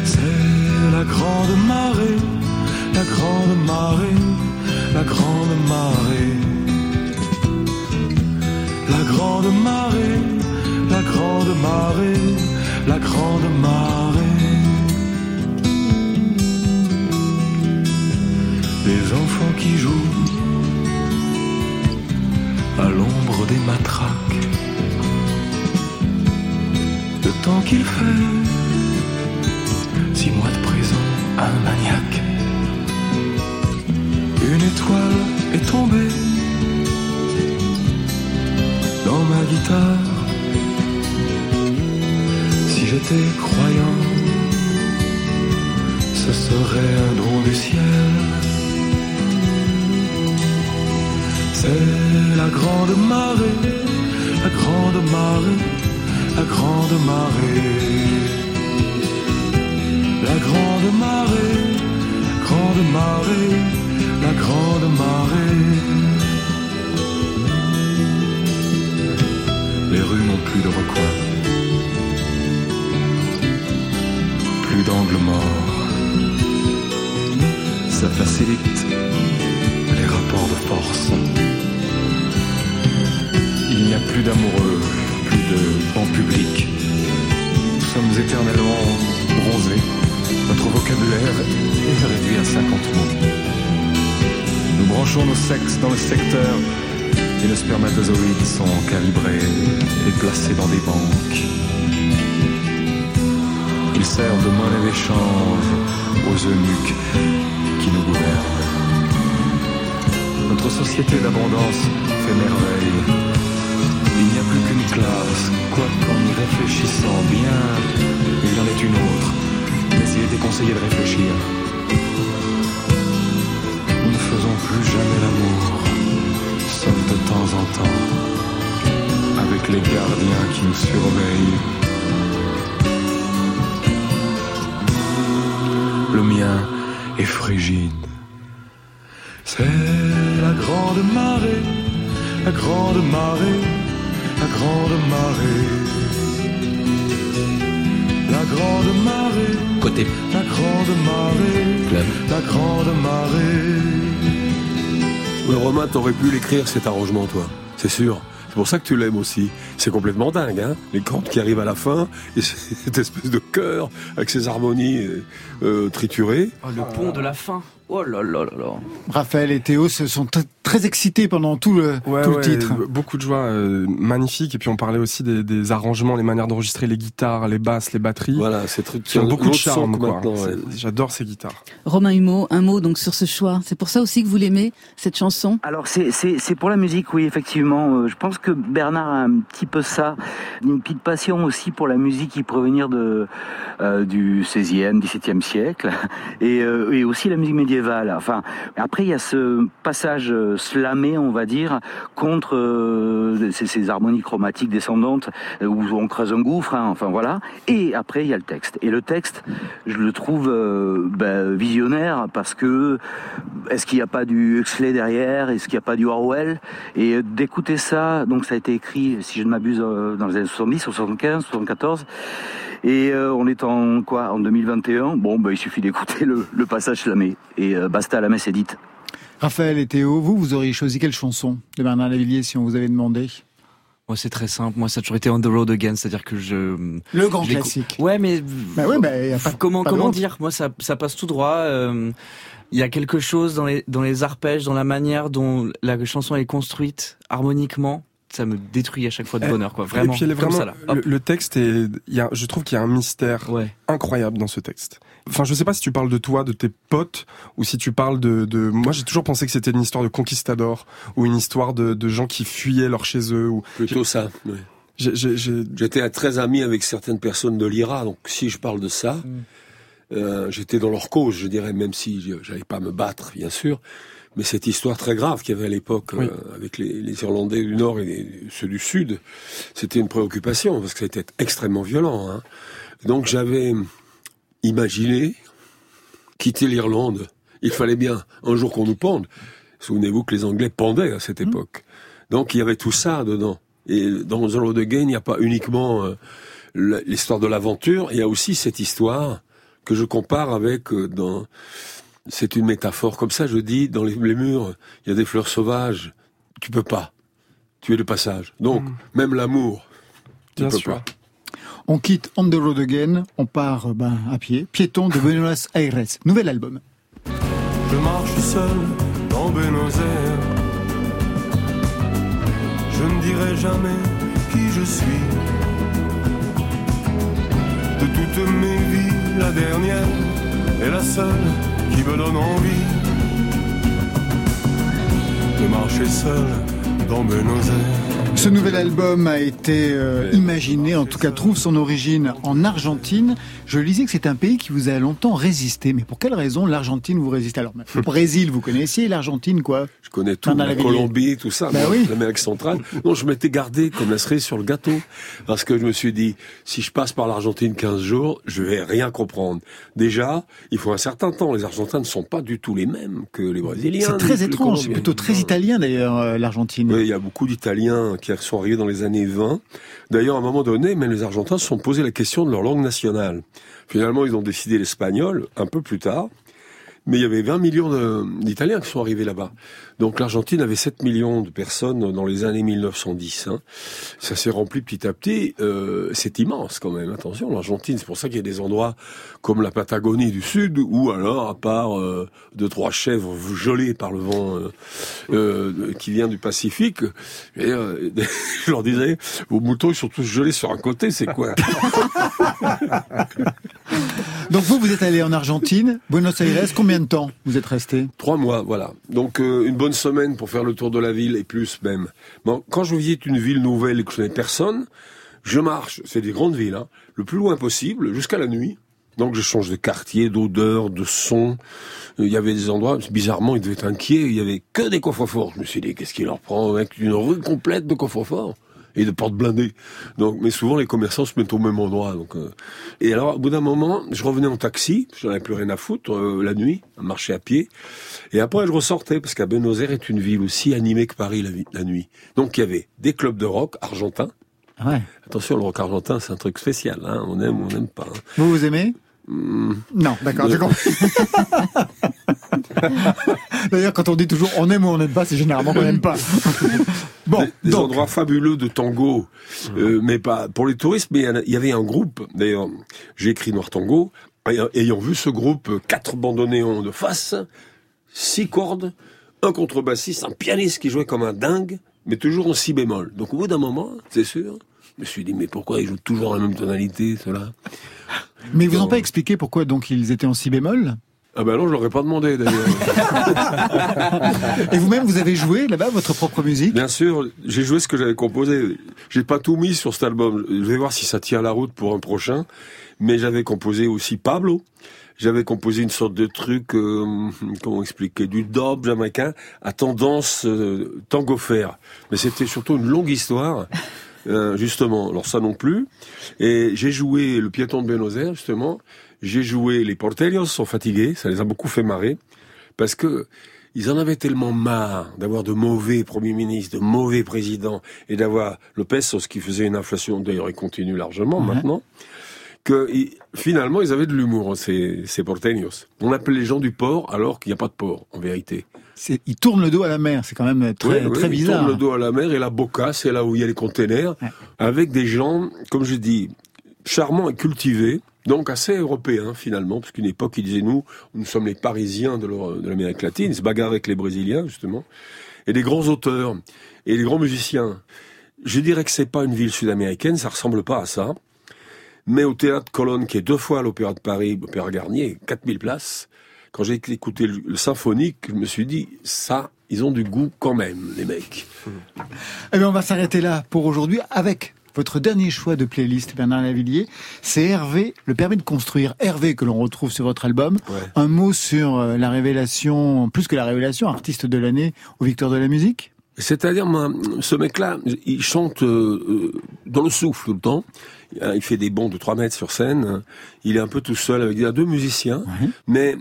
C'est la grande marée, la grande marée, la grande marée. La grande marée, la grande marée, la grande marée. Des enfants qui jouent à l'ombre des matraques. Le temps qu'il fait, six mois de prison, un maniaque. Une étoile est tombée dans ma guitare. Si j'étais croyant, ce serait un don du ciel. C'est la grande marée, la grande marée, la grande marée. La grande marée, la grande marée, la grande marée. Les rues n'ont plus de recoin, d'angle mort. Ça facilite les rapports de force. Il n'y a plus d'amoureux, plus de banc public. Nous sommes éternellement bronzés. Notre vocabulaire est réduit à 50 mots. Nous branchons nos sexes dans le secteur et nos spermatozoïdes sont calibrés et placés dans des banques. Ils servent de monnaie d'échange aux eunuques qui nous gouvernent. Notre société d'abondance fait merveille. Il n'y a plus qu'une classe, quoiqu'en y réfléchissant bien, il y en est une autre. Mais il est déconseillé de réfléchir. Nous ne faisons plus jamais l'amour, sauf de temps en temps, avec les gardiens qui nous surveillent. Le mien est frigide. C'est la grande marée, la grande marée, la grande marée. La grande marée, Côté la grande marée, club. la grande marée. Ouais, Romain, t'aurais pu l'écrire cet arrangement, toi. C'est sûr. C'est pour ça que tu l'aimes aussi. C'est complètement dingue, hein Les cordes qui arrivent à la fin, et cette espèce de chœur avec ses harmonies euh, euh, triturées. Oh, le pont de la fin. Oh là là là là. Raphaël et Théo se sont très excités pendant tout le, Ouais, tout ouais, le titre. Beaucoup de joie, euh, magnifique. Et puis on parlait aussi des, des arrangements, les manières d'enregistrer les guitares, les basses, les batteries, Voilà, c'est très qui ont beaucoup de charme. quoi. ouais. J'adore ces guitares. Romain Humeau, un mot donc sur ce choix. C'est pour ça aussi que vous l'aimez, cette chanson? Alors c'est pour la musique, oui effectivement. Je pense que Bernard a un petit peu ça, une petite passion aussi pour la musique qui venir de euh, du 16e, 17e siècle, et, euh, et aussi la musique médiévale. médiéval. Enfin, après il y a ce passage euh, slamé, on va dire, contre ces, harmonies chromatiques descendantes où on creuse un gouffre. hein, enfin voilà. Et après il y a le texte. Et le texte, je le trouve ben, visionnaire parce que est-ce qu'il n'y a pas du Huxley derrière? Est-ce qu'il n'y a pas du Orwell? Et d'écouter ça, donc ça a été écrit, si je ne m'abuse, euh, dans les années 70, 75, 74. Et euh, on est en quoi En 2021. Bon, bah, il suffit d'écouter le, le passage slamé. Et euh, basta, la messe est dite. Raphaël et Théo, vous, vous auriez choisi quelle chanson de Bernard Lavillier si on vous avait demandé? Moi, c'est très simple. Moi, ça a toujours été On the Road Again, c'est-à-dire que je. Le grand je classique. Ouais, mais. Bah ouais, bah, pas- comment pas dire? Moi, ça, ça passe tout droit. euh, Il y a quelque chose dans les dans les arpèges, dans la manière dont la chanson est construite harmoniquement. Ça me détruit à chaque fois de Eh, bonheur, quoi. Vraiment. Et puis elle est comme vraiment. ça, là. Hop. le, le texte est. Il y a, je trouve qu'il y a un mystère Ouais. incroyable dans ce texte. Enfin, je sais pas si tu parles de toi, de tes potes, ou si tu parles de. de... Moi, j'ai toujours pensé que c'était une histoire de conquistadors ou une histoire de, de gens qui fuyaient leur chez eux. Ou Plutôt ça. oui. J'étais très ami avec certaines personnes de l'IRA, donc si je parle de ça, euh, j'étais dans leur cause, je dirais, même si je- j'allais pas me battre, bien sûr. Mais cette histoire très grave qu'il y avait à l'époque Oui. euh, avec les, les Irlandais du Nord et les- ceux du Sud, c'était une préoccupation parce que c'était extrêmement violent. hein. Donc j'avais imaginé quitter l'Irlande. Il fallait bien un jour qu'on nous pende. Souvenez-vous que les Anglais pendaient à cette époque. Donc il y avait tout ça dedans. Et dans The Road Again, il n'y a pas uniquement euh, l'histoire de l'aventure, il y a aussi cette histoire que je compare avec euh, dans c'est une métaphore comme ça je dis dans les, les murs il y a des fleurs sauvages tu peux pas tu es de passage donc même l'amour tu Bien peux sûr. pas On quitte On the Road Again, on part euh, ben, à pied, piéton de Buenos Aires. Nouvel album. Je marche seul dans Buenos Aires. Je ne dirai jamais qui je suis. De toutes mes vies, la dernière est la seule qui me donne envie de marcher seul dans Buenos Aires. Ce nouvel album a été euh, imaginé, en tout cas trouve son origine en Argentine. Je lisais que c'est un pays qui vous a longtemps résisté. Mais pour quelle raison l'Argentine vous résiste Alors, le Brésil, vous connaissiez, l'Argentine, quoi je connais tout la. Colombie tout ça Bah oui. l'Amérique centrale non je m'étais gardé comme la cerise sur le gâteau parce que je me suis dit si je passe par l'Argentine 15 jours je vais rien comprendre déjà il faut un certain temps les Argentins ne sont pas du tout les mêmes que les Brésiliens C'est très étrange, c'est Colombiens. plutôt très italien d'ailleurs, euh, l'Argentine. Oui, il y a beaucoup d'Italiens qui sont arrivés dans les années 20. D'ailleurs, à un moment donné, même les Argentins se sont posé la question de leur langue nationale. Finalement, ils ont décidé l'espagnol un peu plus tard. Mais il y avait 20 millions d'Italiens qui sont arrivés là-bas. Donc l'Argentine avait 7 millions de personnes dans les années 1910. hein. Ça s'est rempli petit à petit. Euh, c'est immense quand même. Attention, l'Argentine, c'est pour ça qu'il y a des endroits comme la Patagonie du Sud, ou alors, à part euh, deux trois chèvres gelées par le vent euh, euh, qui vient du Pacifique, et, euh, je leur disais, vos moutons ils sont tous gelés sur un côté, c'est quoi? Donc vous, vous êtes allé en Argentine, Buenos Aires, combien de temps vous êtes resté? Trois mois, voilà. Donc euh, une bonne semaine pour faire le tour de la ville et plus même. Quand je visite une ville nouvelle et que je connais personne, je marche, c'est des grandes villes, hein, le plus loin possible jusqu'à la nuit. Donc je change de quartier, d'odeur, de son. Il y avait des endroits, bizarrement, ils devaient être inquiets, il y avait que des coffres-forts. Je me suis dit, qu'est-ce qui leur prend avec une rue complète de coffres-forts et de portes blindées. Donc, mais souvent les commerçants se mettent au même endroit. Donc, euh. et alors, au bout d'un moment, je revenais en taxi, j'en avais plus rien à foutre euh, la nuit, à marcher à pied. Et après, je ressortais parce qu'à Buenos Aires est une ville aussi animée que Paris la, nuit. Donc, il y avait des clubs de rock argentins. Ouais. Attention, le rock argentin, c'est un truc spécial. Hein. On aime, on n'aime pas. hein. Vous vous aimez? Non, d'accord, j'ai compris. D'ailleurs, quand on dit toujours on aime ou on n'aime pas, c'est généralement qu'on n'aime pas. Bon, des, des donc, endroits fabuleux de tango, euh, mais pas pour les touristes. Mais il y avait un groupe. D'ailleurs, j'ai écrit Noir Tango. Ayant- vu ce groupe, quatre bandoneons de face, six cordes, un contrebassiste, un pianiste qui jouait comme un dingue, mais toujours en si bémol. Donc au bout d'un moment, c'est sûr, je me suis dit mais pourquoi ils jouent toujours la même tonalité, cela mais ils vous ont pas expliqué pourquoi donc ils étaient en si bémol? Ah ben non, je l'aurais pas demandé d'ailleurs. Et vous-même, vous avez joué là-bas votre propre musique? Bien sûr, j'ai joué ce que j'avais composé. J'ai pas tout mis sur cet album. Je vais voir si ça tient la route pour un prochain. Mais j'avais composé aussi Pablo. j'avais composé une sorte de truc, euh, comment expliquer, du dub jamaïcain à tendance euh, tango faire. Mais c'était surtout une longue histoire. Euh, justement, alors ça non plus. Et j'ai joué le piéton de Buenos Aires, justement. J'ai joué les porterios sont fatigués, ça les a beaucoup fait marrer, parce que ils en avaient tellement marre d'avoir de mauvais premiers ministres, de mauvais présidents, et d'avoir le pesos qui faisait une inflation, d'ailleurs il continue largement Ouais. maintenant, que finalement ils avaient de l'humour, hein, ces, ces porteños. On appelle les gens du port alors qu'il n'y a pas de port, en vérité. Il tourne le dos à la mer, c'est quand même très, Oui, bizarre. tournent le dos à la mer et la boca, c'est là où il y a les containers, avec des gens, comme je dis, charmants et cultivés, donc assez européens finalement, parce qu'une époque ils disaient nous, nous sommes les Parisiens de l'Amérique latine, ils se bagarrent avec les Brésiliens justement, et des grands auteurs et des grands musiciens. Je dirais que c'est pas une ville sud-américaine, ça ressemble pas à ça. Mais au théâtre Colonne, qui est deux fois à l'Opéra de Paris, l'Opéra Garnier, 4000 places, quand j'ai écouté le, le symphonique, je me suis dit, ça, ils ont du goût quand même, les mecs. Eh bien, on va s'arrêter là pour aujourd'hui avec votre dernier choix de playlist, Bernard Lavillier. C'est Hervé, le permis de construire. Hervé, que l'on retrouve sur votre album. Un mot sur euh, la révélation, plus que la révélation, artiste de l'année aux Victoires de la musique? C'est-à-dire, ce mec-là, il chante euh, euh, dans le souffle tout le temps. Il fait des bonds de 3 mètres sur scène. Il est un peu tout seul avec deux musiciens. Mais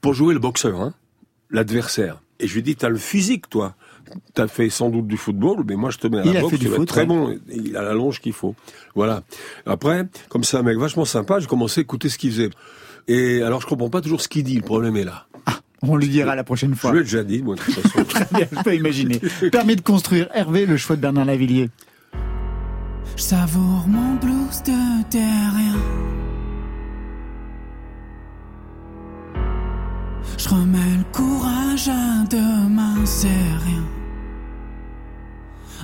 pour jouer le boxeur, hein, l'adversaire. Et je lui dis, t'as le physique, toi. T'as fait sans doute du football, mais moi je te mets à Il la a boxe, fait du foot, très ouais. bon. Il a la longe qu'il faut. Voilà. Après, comme c'est un mec vachement sympa, j'ai commencé à écouter ce qu'il faisait. Et alors je comprends pas toujours ce qu'il dit. Le problème est là. On lui dira la prochaine fois. Je lui ai déjà dit, moi, de toute façon. Très bien, je peux imaginer. Permis de construire. Hervé, le choix de Bernard Lavillier. Je savoure mon blues de terrien. Je remets le courage à demain, c'est rien.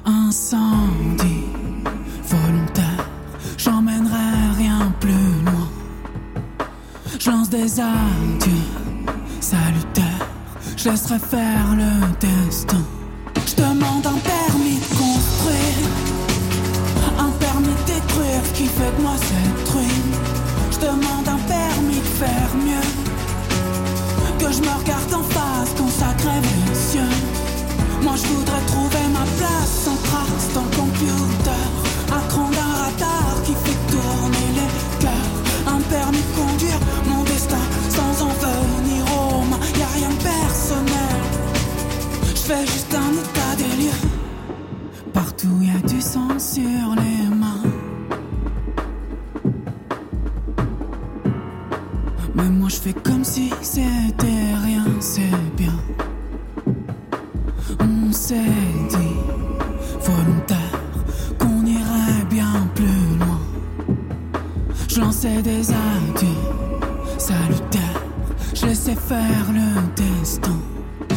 Incendie volontaire, j'emmènerai rien plus loin. Je lance des adieux salutaires, je laisserai faire le destin. Je demande un permis de construire. Un permis de détruire qui fait de moi cette ruine. Je demande un permis de faire mieux. Que je me regarde en face quand ça crève. Moi je voudrais trouver ma place sans trace dans le computer. Un cran d'un radar qui fait tourner les cœurs. Un permis de conduire mon destin sans en venir aux mains. Y a rien de personnel. Je fais juste un état des lieux. Partout y a du sang sur les fais comme si c'était rien, c'est bien. On s'est dit, volontaire, qu'on irait bien plus loin. Je lançais des adieux salutaires, je laissais faire le destin.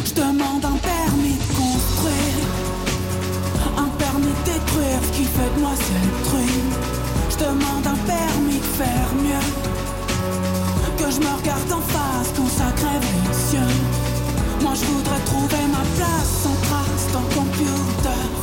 Je demande un permis de construire. Un permis de détruire qui fait de moi regarde en face quand ça crève. Moi je voudrais trouver ma place sans trace dans le computer.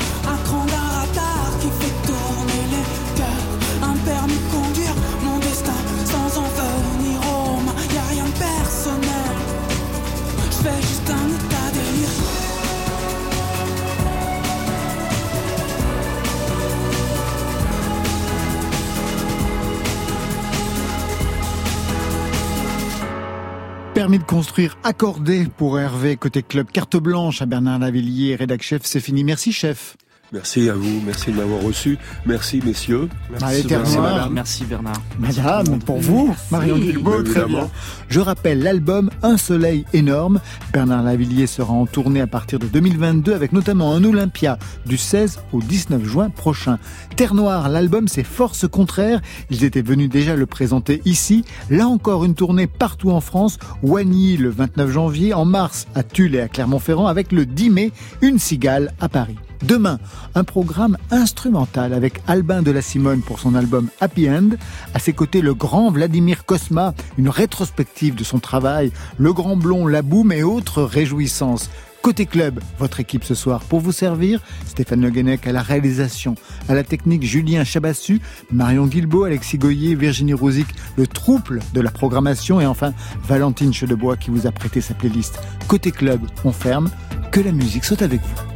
Permis de construire accordé pour Hervé côté club. Carte blanche à Bernard Lavillier, rédac chef, c'est fini. Merci chef. Merci à vous, merci de m'avoir reçu. Merci messieurs. Merci, Noire. madame. Merci Bernard. Madame, pour vous, Marion Guilbault, très bien. Je rappelle l'album Un soleil énorme. Bernard Lavillier sera en tournée à partir de 2022 avec notamment un Olympia du 16 au 19 juin prochain. Terre Noire, l'album c'est Force Contraire. Ils étaient venus déjà le présenter ici. Là encore une tournée partout en France. Wany le 29 janvier, en mars à Tulle et à Clermont-Ferrand avec le 10 mai, une cigale à Paris. Demain, un programme instrumental avec Albin de la Simone pour son album Happy End. À ses côtés, le grand Vladimir Kosma, une rétrospective de son travail, le grand blond, la boum et autres réjouissances. Côté club, votre équipe ce soir pour vous servir, Stéphane Le à la réalisation, à la technique Julien Chabassu, Marion Guilbeault, Alexis Goyer, Virginie Rouzic, le trouble de la programmation et enfin Valentine Chedebois qui vous a prêté sa playlist. Côté club, on ferme, que la musique soit avec vous.